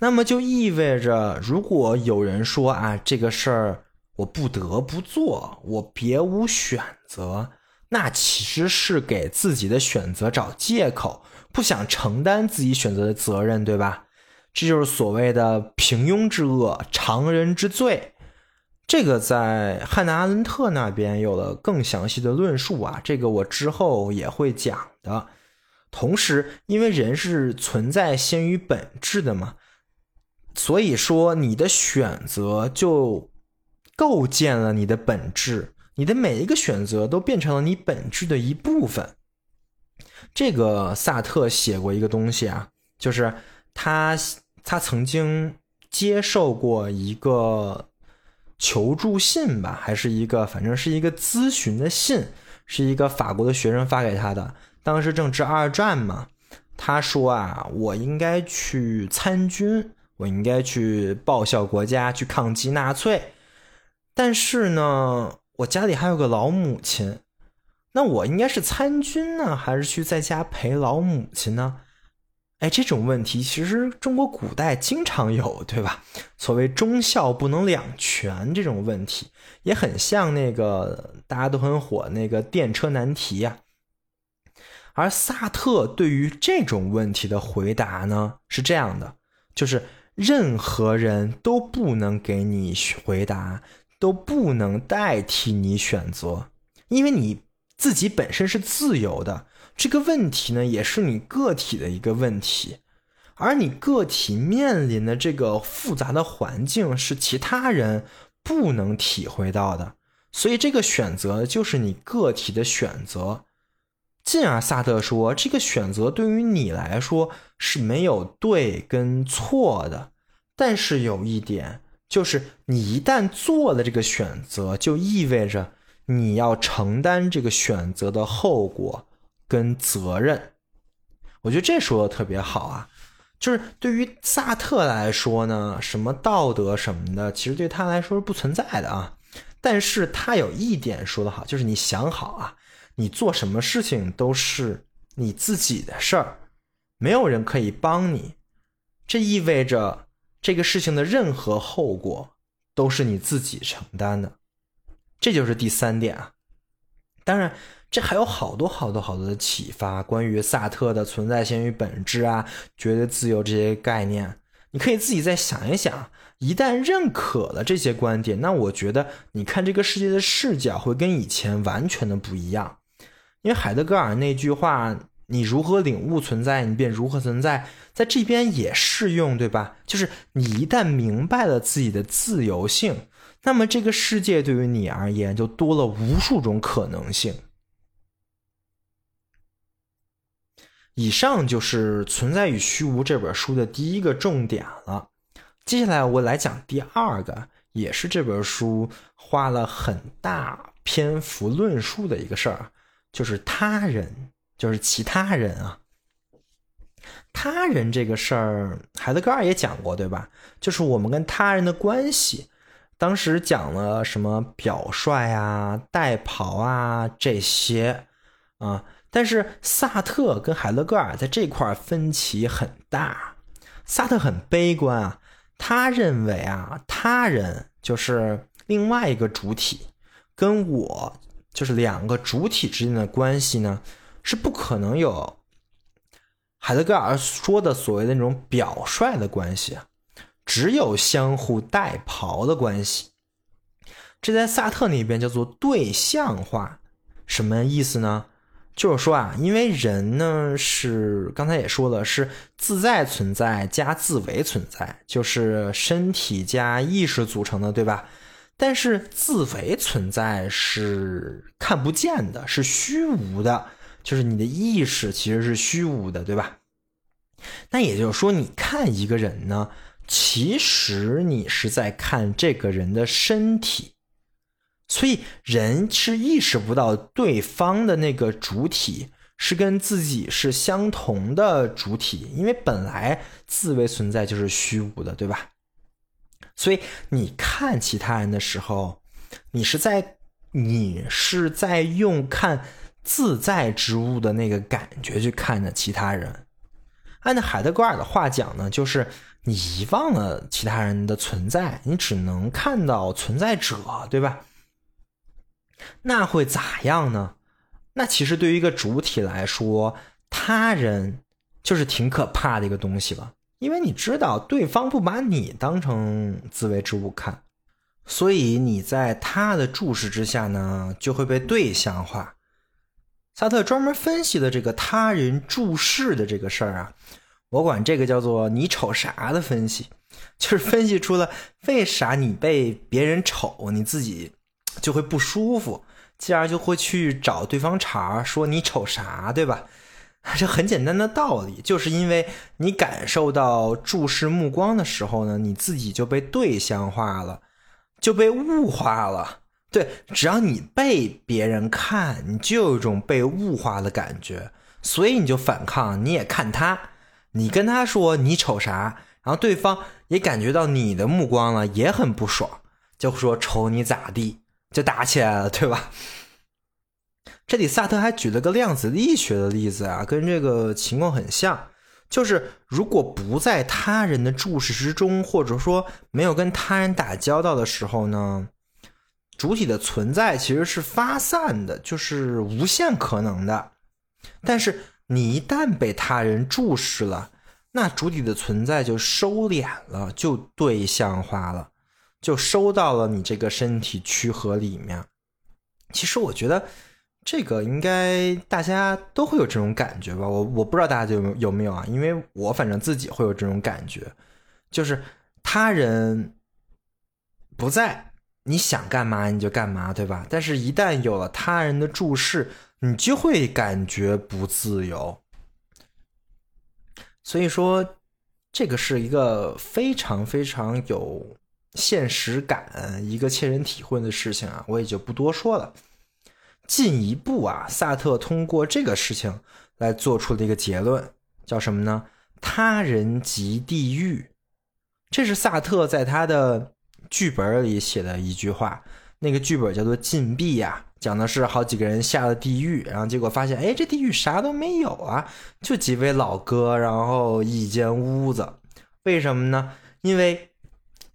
那么就意味着，如果有人说啊，这个事儿我不得不做，我别无选择，那其实是给自己的选择找借口，不想承担自己选择的责任，对吧？这就是所谓的平庸之恶，常人之罪。这个在汉娜·阿伦特那边有了更详细的论述啊，这个我之后也会讲的。同时，因为人是存在先于本质的嘛，所以说你的选择就构建了你的本质，你的每一个选择都变成了你本质的一部分。这个萨特写过一个东西啊，就是他他曾经接受过一个。求助信吧，还是一个，反正是一个咨询的信，是一个法国的学生发给他的。当时正值二战嘛，他说啊，我应该去参军，我应该去报效国家，去抗击纳粹。但是呢，我家里还有个老母亲，那我应该是参军呢，还是去在家陪老母亲呢？哎，这种问题其实中国古代经常有，对吧？所谓忠孝不能两全这种问题，也很像那个大家都很火那个电车难题呀。而萨特对于这种问题的回答呢是这样的：就是任何人都不能给你回答，都不能代替你选择，因为你自己本身是自由的。这个问题呢，也是你个体的一个问题，而你个体面临的这个复杂的环境是其他人不能体会到的，所以这个选择就是你个体的选择。进而，萨特说，这个选择对于你来说是没有对跟错的，但是有一点，就是你一旦做了这个选择，就意味着你要承担这个选择的后果。跟责任，我觉得这说的特别好啊。就是对于萨特来说呢，什么道德什么的，其实对他来说是不存在的啊。但是他有一点说的好，就是你想好啊，你做什么事情都是你自己的事儿，没有人可以帮你。这意味着这个事情的任何后果都是你自己承担的。这就是第三点啊。当然。这还有好多好多好多的启发，关于萨特的存在先于本质啊，绝对自由这些概念，你可以自己再想一想。一旦认可了这些观点，那我觉得你看这个世界的视角会跟以前完全的不一样。因为海德格尔那句话“你如何领悟存在，你便如何存在”，在这边也适用，对吧？就是你一旦明白了自己的自由性，那么这个世界对于你而言就多了无数种可能性。以上就是《存在与虚无》这本书的第一个重点了。接下来我来讲第二个，也是这本书花了很大篇幅论述的一个事儿，就是他人，就是其他人啊。他人这个事儿，海德格尔也讲过，对吧？就是我们跟他人的关系。当时讲了什么表率啊、代跑啊这些啊。但是萨特跟海德格尔在这块分歧很大。萨特很悲观啊，他认为啊，他人就是另外一个主体，跟我就是两个主体之间的关系呢，是不可能有海德格尔说的所谓的那种表率的关系，只有相互代庖的关系。这在萨特那边叫做对象化，什么意思呢？就是说啊，因为人呢是刚才也说了，是自在存在加自为存在，就是身体加意识组成的，对吧？但是自为存在是看不见的，是虚无的，就是你的意识其实是虚无的，对吧？那也就是说，你看一个人呢，其实你是在看这个人的身体。所以人是意识不到对方的那个主体是跟自己是相同的主体，因为本来自为存在就是虚无的，对吧？所以你看其他人的时候，你是在你是在用看自在之物的那个感觉去看的其他人。按照海德格尔的话讲呢，就是你遗忘了其他人的存在，你只能看到存在者，对吧？那会咋样呢？那其实对于一个主体来说，他人就是挺可怕的一个东西了，因为你知道对方不把你当成自为之物看，所以你在他的注视之下呢，就会被对象化。萨特专门分析的这个他人注视的这个事儿啊，我管这个叫做“你瞅啥”的分析，就是分析出了为啥你被别人瞅，你自己。就会不舒服，继而就会去找对方茬说你瞅啥，对吧？这很简单的道理，就是因为你感受到注视目光的时候呢，你自己就被对象化了，就被物化了。对，只要你被别人看，你就有一种被物化的感觉，所以你就反抗，你也看他，你跟他说你瞅啥，然后对方也感觉到你的目光了，也很不爽，就说瞅你咋地。就打起来了，对吧？这里萨特还举了个量子力学的例子啊，跟这个情况很像。就是如果不在他人的注视之中，或者说没有跟他人打交道的时候呢，主体的存在其实是发散的，就是无限可能的。但是你一旦被他人注视了，那主体的存在就收敛了，就对象化了。就收到了你这个身体躯壳里面。其实我觉得这个应该大家都会有这种感觉吧。我我不知道大家有没有有没有啊？因为我反正自己会有这种感觉，就是他人不在，你想干嘛你就干嘛，对吧？但是一旦有了他人的注视，你就会感觉不自由。所以说，这个是一个非常非常有。现实感，一个切人体会的事情啊，我也就不多说了。进一步啊，萨特通过这个事情来做出了一个结论，叫什么呢？他人即地狱。这是萨特在他的剧本里写的一句话。那个剧本叫做《禁闭》呀，讲的是好几个人下了地狱，然后结果发现，哎，这地狱啥都没有啊，就几位老哥，然后一间屋子。为什么呢？因为。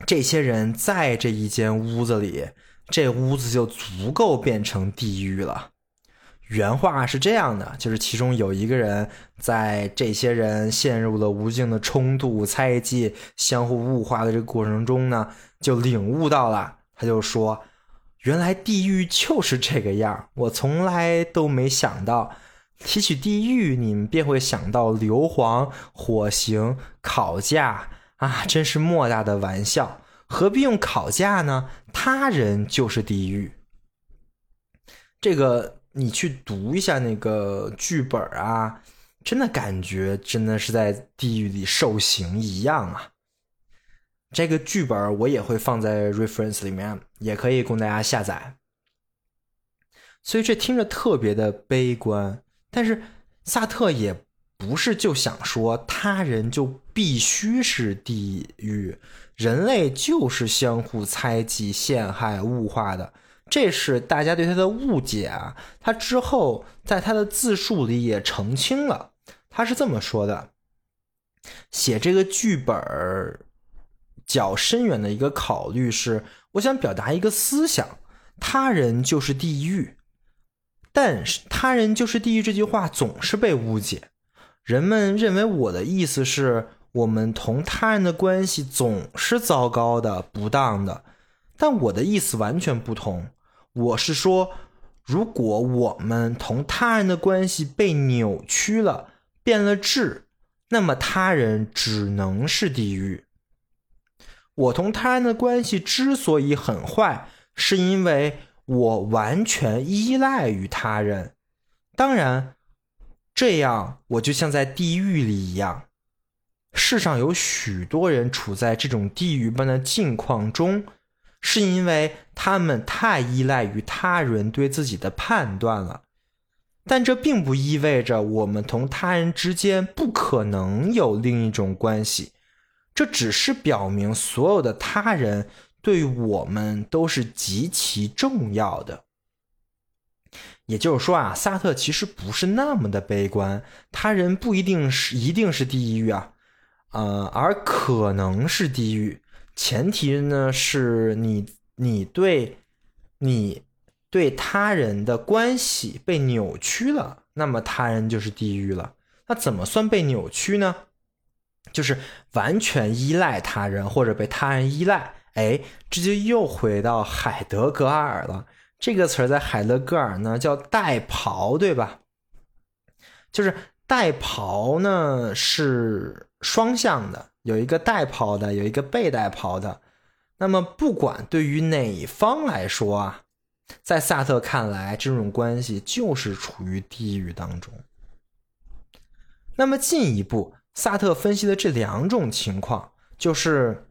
这些人在这一间屋子里，这屋子就足够变成地狱了。原话是这样的，就是其中有一个人在这些人陷入了无尽的冲突、猜忌、相互物化的这个过程中呢，就领悟到了。他就说：“原来地狱就是这个样我从来都没想到。提起地狱，你们便会想到硫磺、火刑、烤架啊，真是莫大的玩笑。何必用考架呢？他人就是地狱。这个你去读一下那个剧本啊，真的感觉真的是在地狱里受刑一样啊。这个剧本我也会放在 reference 里面，也可以供大家下载。所以这听着特别的悲观，但是萨特也不是就想说他人就必须是地狱，人类就是相互猜忌、陷害、物化的，这是大家对他的误解啊。他之后在他的自述里也澄清了，他是这么说的：写这个剧本较深远的一个考虑是，我想表达一个思想：他人就是地狱。但是“他人就是地狱”这句话总是被误解，人们认为我的意思是我们同他人的关系总是糟糕的、不当的。但我的意思完全不同，我是说，如果我们同他人的关系被扭曲了、变了质，那么他人只能是地狱。我同他人的关系之所以很坏，是因为我完全依赖于他人。当然，这样我就像在地狱里一样。世上有许多人处在这种地狱般的境况中，是因为他们太依赖于他人对自己的判断了。但这并不意味着我们同他人之间不可能有另一种关系。这只是表明，所有的他人对我们都是极其重要的。也就是说啊，萨特其实不是那么的悲观，他人不一定是一定是地狱啊，呃，而可能是地狱。前提呢是你你对你对他人的关系被扭曲了，那么他人就是地狱了。那怎么算被扭曲呢？就是完全依赖他人或者被他人依赖，哎，这就又回到海德格尔了。这个词儿在海德格尔呢叫代庖，对吧？就是代庖呢是双向的，有一个代庖的，有一个被代庖的。那么不管对于哪方来说啊，在萨特看来，这种关系就是处于地狱当中。那么进一步。萨特分析的这两种情况，就是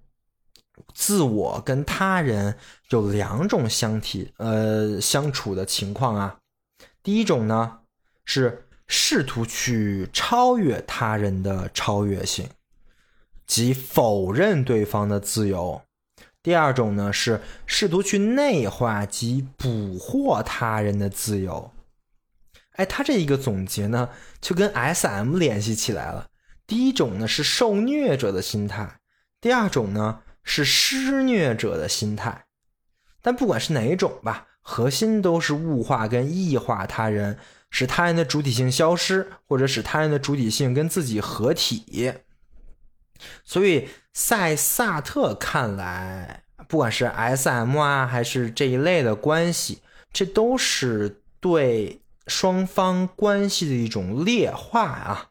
自我跟他人有两种相体呃相处的情况啊。第一种呢是试图去超越他人的超越性，即否认对方的自由；第二种呢是试图去内化及捕获他人的自由。哎，他这一个总结呢，就跟 S.M 联系起来了。第一种呢是受虐者的心态，第二种呢是施虐者的心态。但不管是哪一种吧，核心都是物化跟异化他人，使他人的主体性消失，或者使他人的主体性跟自己合体。所以，在萨特看来，不管是 S.M 啊，还是这一类的关系，这都是对双方关系的一种劣化啊。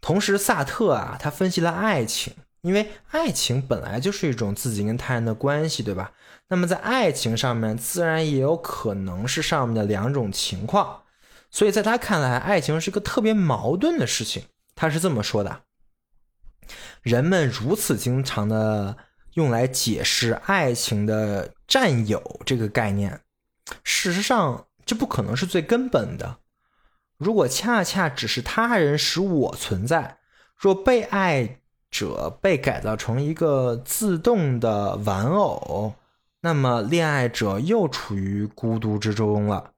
同时，萨特啊，他分析了爱情，因为爱情本来就是一种自己跟他人的关系，对吧？那么在爱情上面，自然也有可能是上面的两种情况。所以在他看来，爱情是个特别矛盾的事情。他是这么说的：人们如此经常的用来解释爱情的占有这个概念，事实上这不可能是最根本的。如果恰恰只是他人使我存在，若被爱者被改造成一个自动的玩偶，那么恋爱者又处于孤独之中了。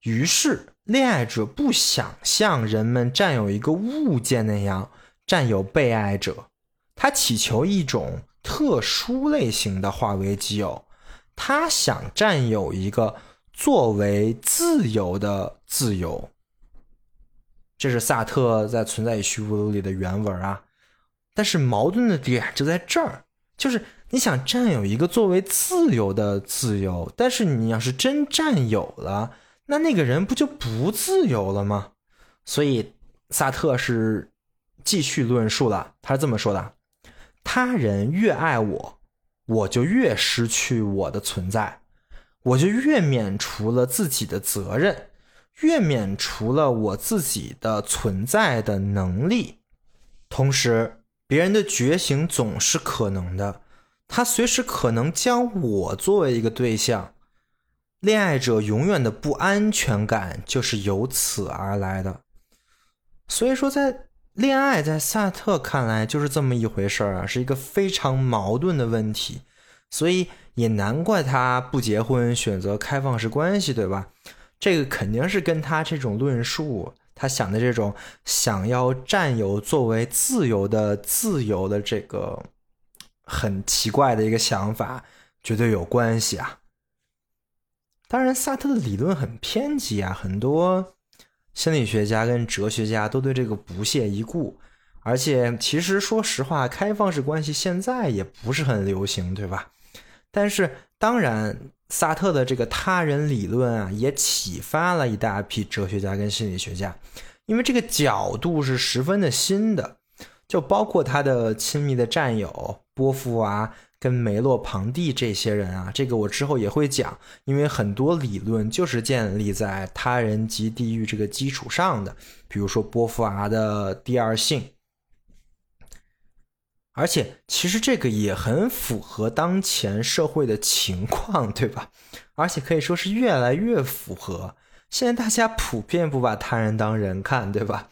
于是，恋爱者不想像人们占有一个物件那样占有被爱者，他祈求一种特殊类型的化为己有，他想占有一个。作为自由的自由，这是萨特在《存在与虚无》里的原文啊。但是矛盾的点就在这儿，就是你想占有一个作为自由的自由，但是你要是真占有了，那那个人不就不自由了吗？所以萨特是继续论述了，他是这么说的：他人越爱我，我就越失去我的存在，我就越免除了自己的责任，越免除了我自己的存在的能力。同时，别人的觉醒总是可能的。他随时可能将我作为一个对象，恋爱者永远的不安全感就是由此而来的。所以说，在恋爱，在萨特看来就是这么一回事儿啊，是一个非常矛盾的问题。所以也难怪他不结婚，选择开放式关系，对吧？这个肯定是跟他这种论述，他想的这种想要占有作为自由的自由的这个。很奇怪的一个想法，绝对有关系啊！当然，萨特的理论很偏激啊，很多心理学家跟哲学家都对这个不屑一顾。而且，其实说实话，开放式关系现在也不是很流行，对吧？但是，当然，萨特的这个他人理论啊，也启发了一大批哲学家跟心理学家，因为这个角度是十分的新的。就包括他的亲密的战友波伏娃跟梅洛庞蒂这些人啊，这个我之后也会讲，因为很多理论就是建立在他人及地狱这个基础上的，比如说波伏娃的第二性，而且其实这个也很符合当前社会的情况，对吧？而且可以说是越来越符合，现在大家普遍不把他人当人看，对吧？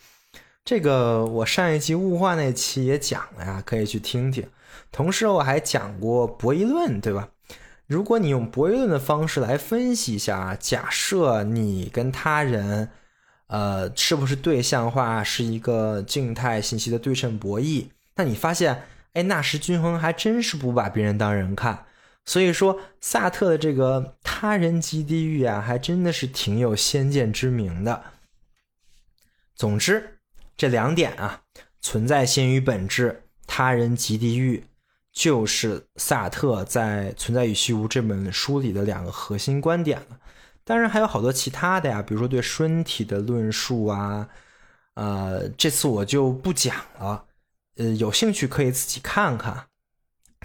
这个我上一期物化那期也讲了呀，可以去听听。同时我还讲过博弈论，对吧？如果你用博弈论的方式来分析一下，假设你跟他人，呃，是不是对象化，是一个静态信息的对称博弈？那你发现，哎，纳什均衡还真是不把别人当人看。所以说，萨特的这个他人即地狱啊，还真的是挺有先见之明的。总之。这两点啊，存在先于本质，他人即地狱，就是萨特在《存在与虚无》这本书里的两个核心观点了。当然还有好多其他的呀，比如说对身体的论述啊，呃，这次我就不讲了，呃，有兴趣可以自己看看。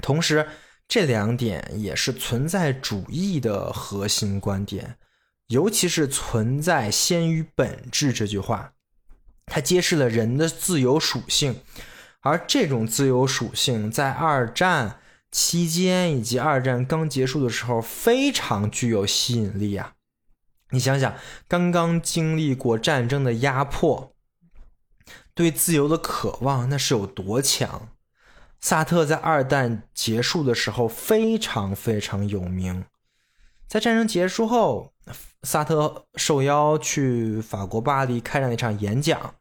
同时，这两点也是存在主义的核心观点，尤其是“存在先于本质”这句话。它揭示了人的自由属性，而这种自由属性在二战期间以及二战刚结束的时候非常具有吸引力啊！你想想，刚刚经历过战争的压迫，对自由的渴望那是有多强？萨特在二战结束的时候非常非常有名，在战争结束后。萨特受邀去法国巴黎开了一场演讲，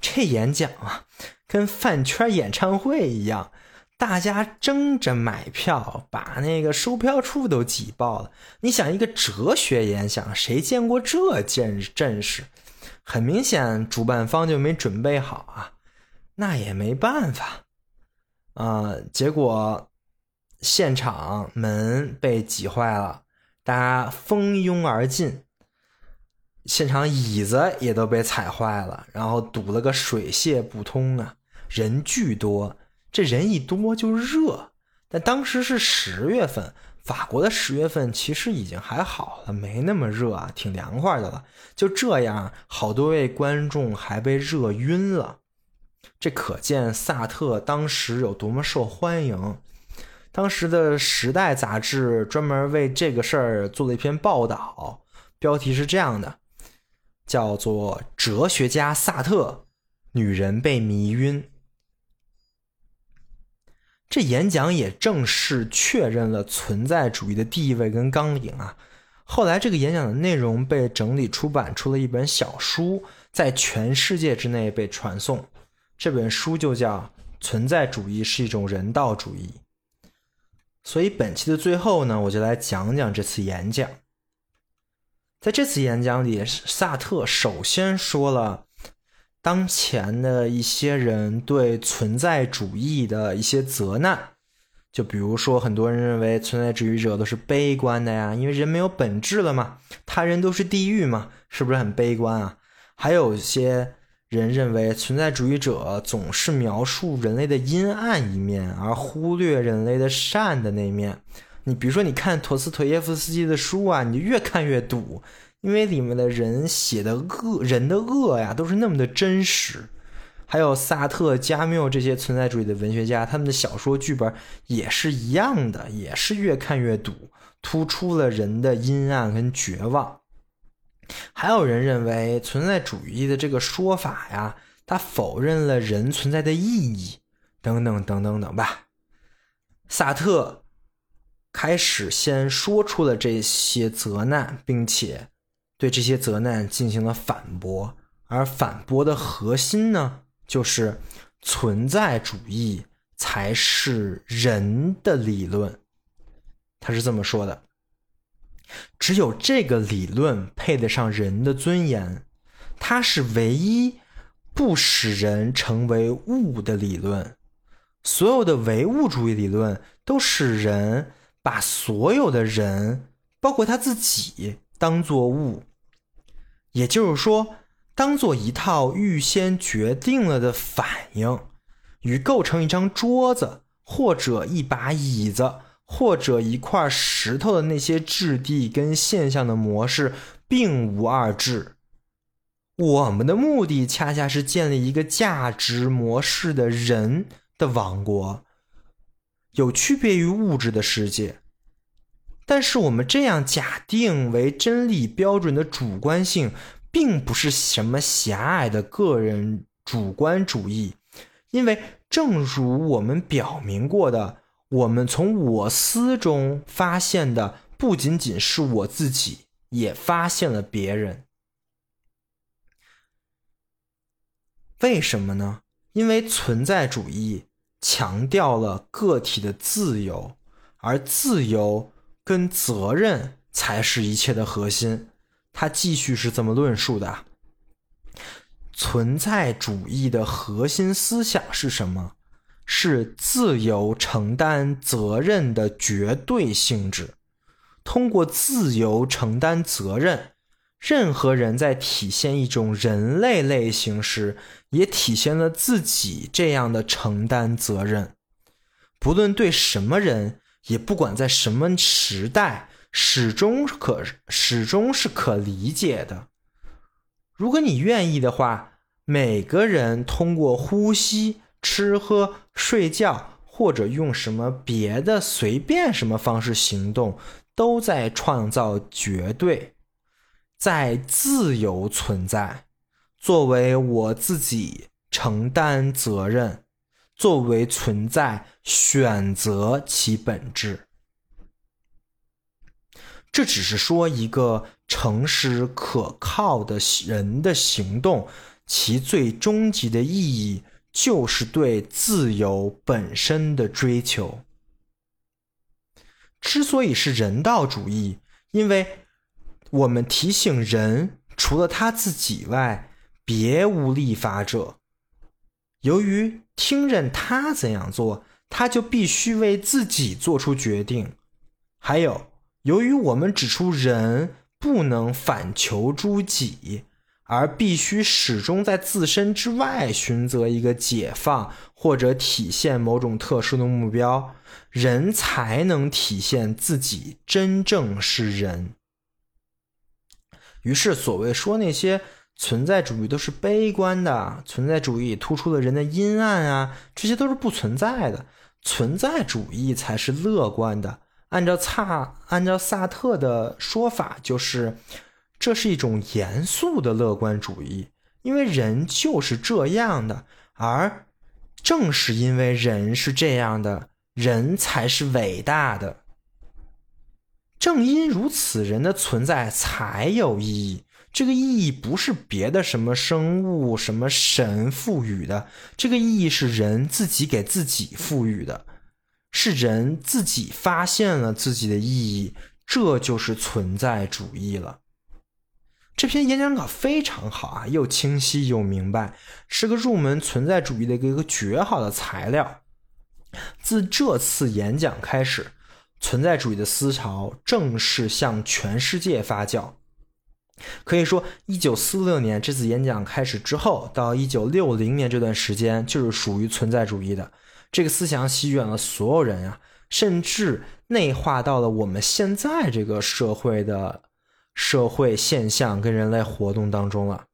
这演讲啊，跟饭圈演唱会一样，大家争着买票，把那个售票处都挤爆了。你想，一个哲学演讲，谁见过这见阵势？很明显，主办方就没准备好啊。那也没办法啊，结果现场门被挤坏了。大家蜂拥而进，现场椅子也都被踩坏了，然后堵了个水泄不通啊！人巨多，这人一多就热。但当时是十月份，法国的十月份其实已经还好了，没那么热啊，挺凉快的了。就这样，好多位观众还被热晕了，这可见萨特当时有多么受欢迎。当时的《时代》杂志专门为这个事儿做了一篇报道，标题是这样的，叫做《哲学家萨特，女人被迷晕》。这演讲也正式确认了存在主义的地位跟纲领啊。后来，这个演讲的内容被整理出版出了一本小书，在全世界之内被传颂。这本书就叫《存在主义是一种人道主义》。所以本期的最后呢，我就来讲讲这次演讲。在这次演讲里，萨特首先说了当前的一些人对存在主义的一些责难，就比如说，很多人认为存在主义者都是悲观的呀，因为人没有本质了嘛，他人都是地狱嘛，是不是很悲观啊？还有些人认为存在主义者总是描述人类的阴暗一面，而忽略人类的善的那一面。你比如说，你看陀思妥耶夫斯基的书啊，你越看越堵，因为里面的人写的恶人的恶呀，都是那么的真实。还有萨特、加缪这些存在主义的文学家，他们的小说剧本也是一样的，也是越看越堵，突出了人的阴暗跟绝望。还有人认为存在主义的这个说法呀，它否认了人存在的意义，等等等等等吧。萨特开始先说出了这些责难，并且对这些责难进行了反驳，而反驳的核心呢？就是存在主义才是人的理论，他是这么说的。只有这个理论配得上人的尊严，它是唯一不使人成为物的理论。所有的唯物主义理论都使人把所有的人，包括他自己，当作物。也就是说。当做一套预先决定了的反应，与构成一张桌子或者一把椅子或者一块石头的那些质地跟现象的模式并无二致。我们的目的恰恰是建立一个价值模式的人的王国，有区别于物质的世界。但是我们这样假定为真理标准的主观性。并不是什么狭隘的个人主观主义，因为正如我们表明过的，我们从我思中发现的不仅仅是我自己，也发现了别人。为什么呢？因为存在主义强调了个体的自由，而自由跟责任才是一切的核心。他继续是这么论述的：存在主义的核心思想是什么？是自由承担责任的绝对性质。通过自由承担责任，任何人在体现一种人类类型时，也体现了自己这样的承担责任。不论对什么人，也不管在什么时代。始终可始终是可理解的。如果你愿意的话，每个人通过呼吸、吃喝、睡觉，或者用什么别的随便什么方式行动，都在创造绝对，在自由存在。作为我自己承担责任，作为存在选择其本质。这只是说一个诚实可靠的人的行动，其最终极的意义就是对自由本身的追求。之所以是人道主义，因为我们提醒人，除了他自己外，别无立法者。由于听任他怎样做，他就必须为自己做出决定。还有。由于我们指出人不能反求诸己，而必须始终在自身之外寻择一个解放或者体现某种特殊的目标，人才能体现自己真正是人。于是，所谓说那些存在主义都是悲观的，存在主义突出了人的阴暗啊，这些都是不存在的，存在主义才是乐观的。按照萨按照萨特的说法，就是这是一种严肃的乐观主义，因为人就是这样的，而正是因为人是这样的，人才是伟大的。正因如此，人的存在才有意义。这个意义不是别的什么生物、什么神赋予的，这个意义是人自己给自己赋予的。是人自己发现了自己的意义，这就是存在主义了。这篇演讲稿非常好啊，又清晰又明白，是个入门存在主义的一个一个绝好的材料。自这次演讲开始，存在主义的思潮正式向全世界发酵。可以说，一九四六年这次演讲开始之后，到一九六零年这段时间，就是属于存在主义的这个思想席卷了所有人啊，甚至内化到了我们现在这个社会的社会现象跟人类活动当中了。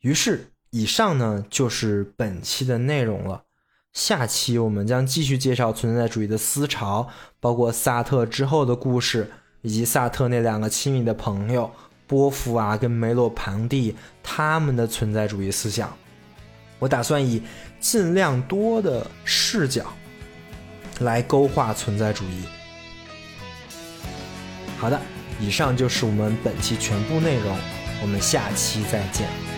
于是，以上呢就是本期的内容了。下期我们将继续介绍存在主义的思潮，包括萨特之后的故事。以及萨特那两个亲密的朋友波伏娃跟梅洛庞蒂他们的存在主义思想，我打算以尽量多的视角来勾画存在主义。好的，以上就是我们本期全部内容，我们下期再见。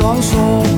双手，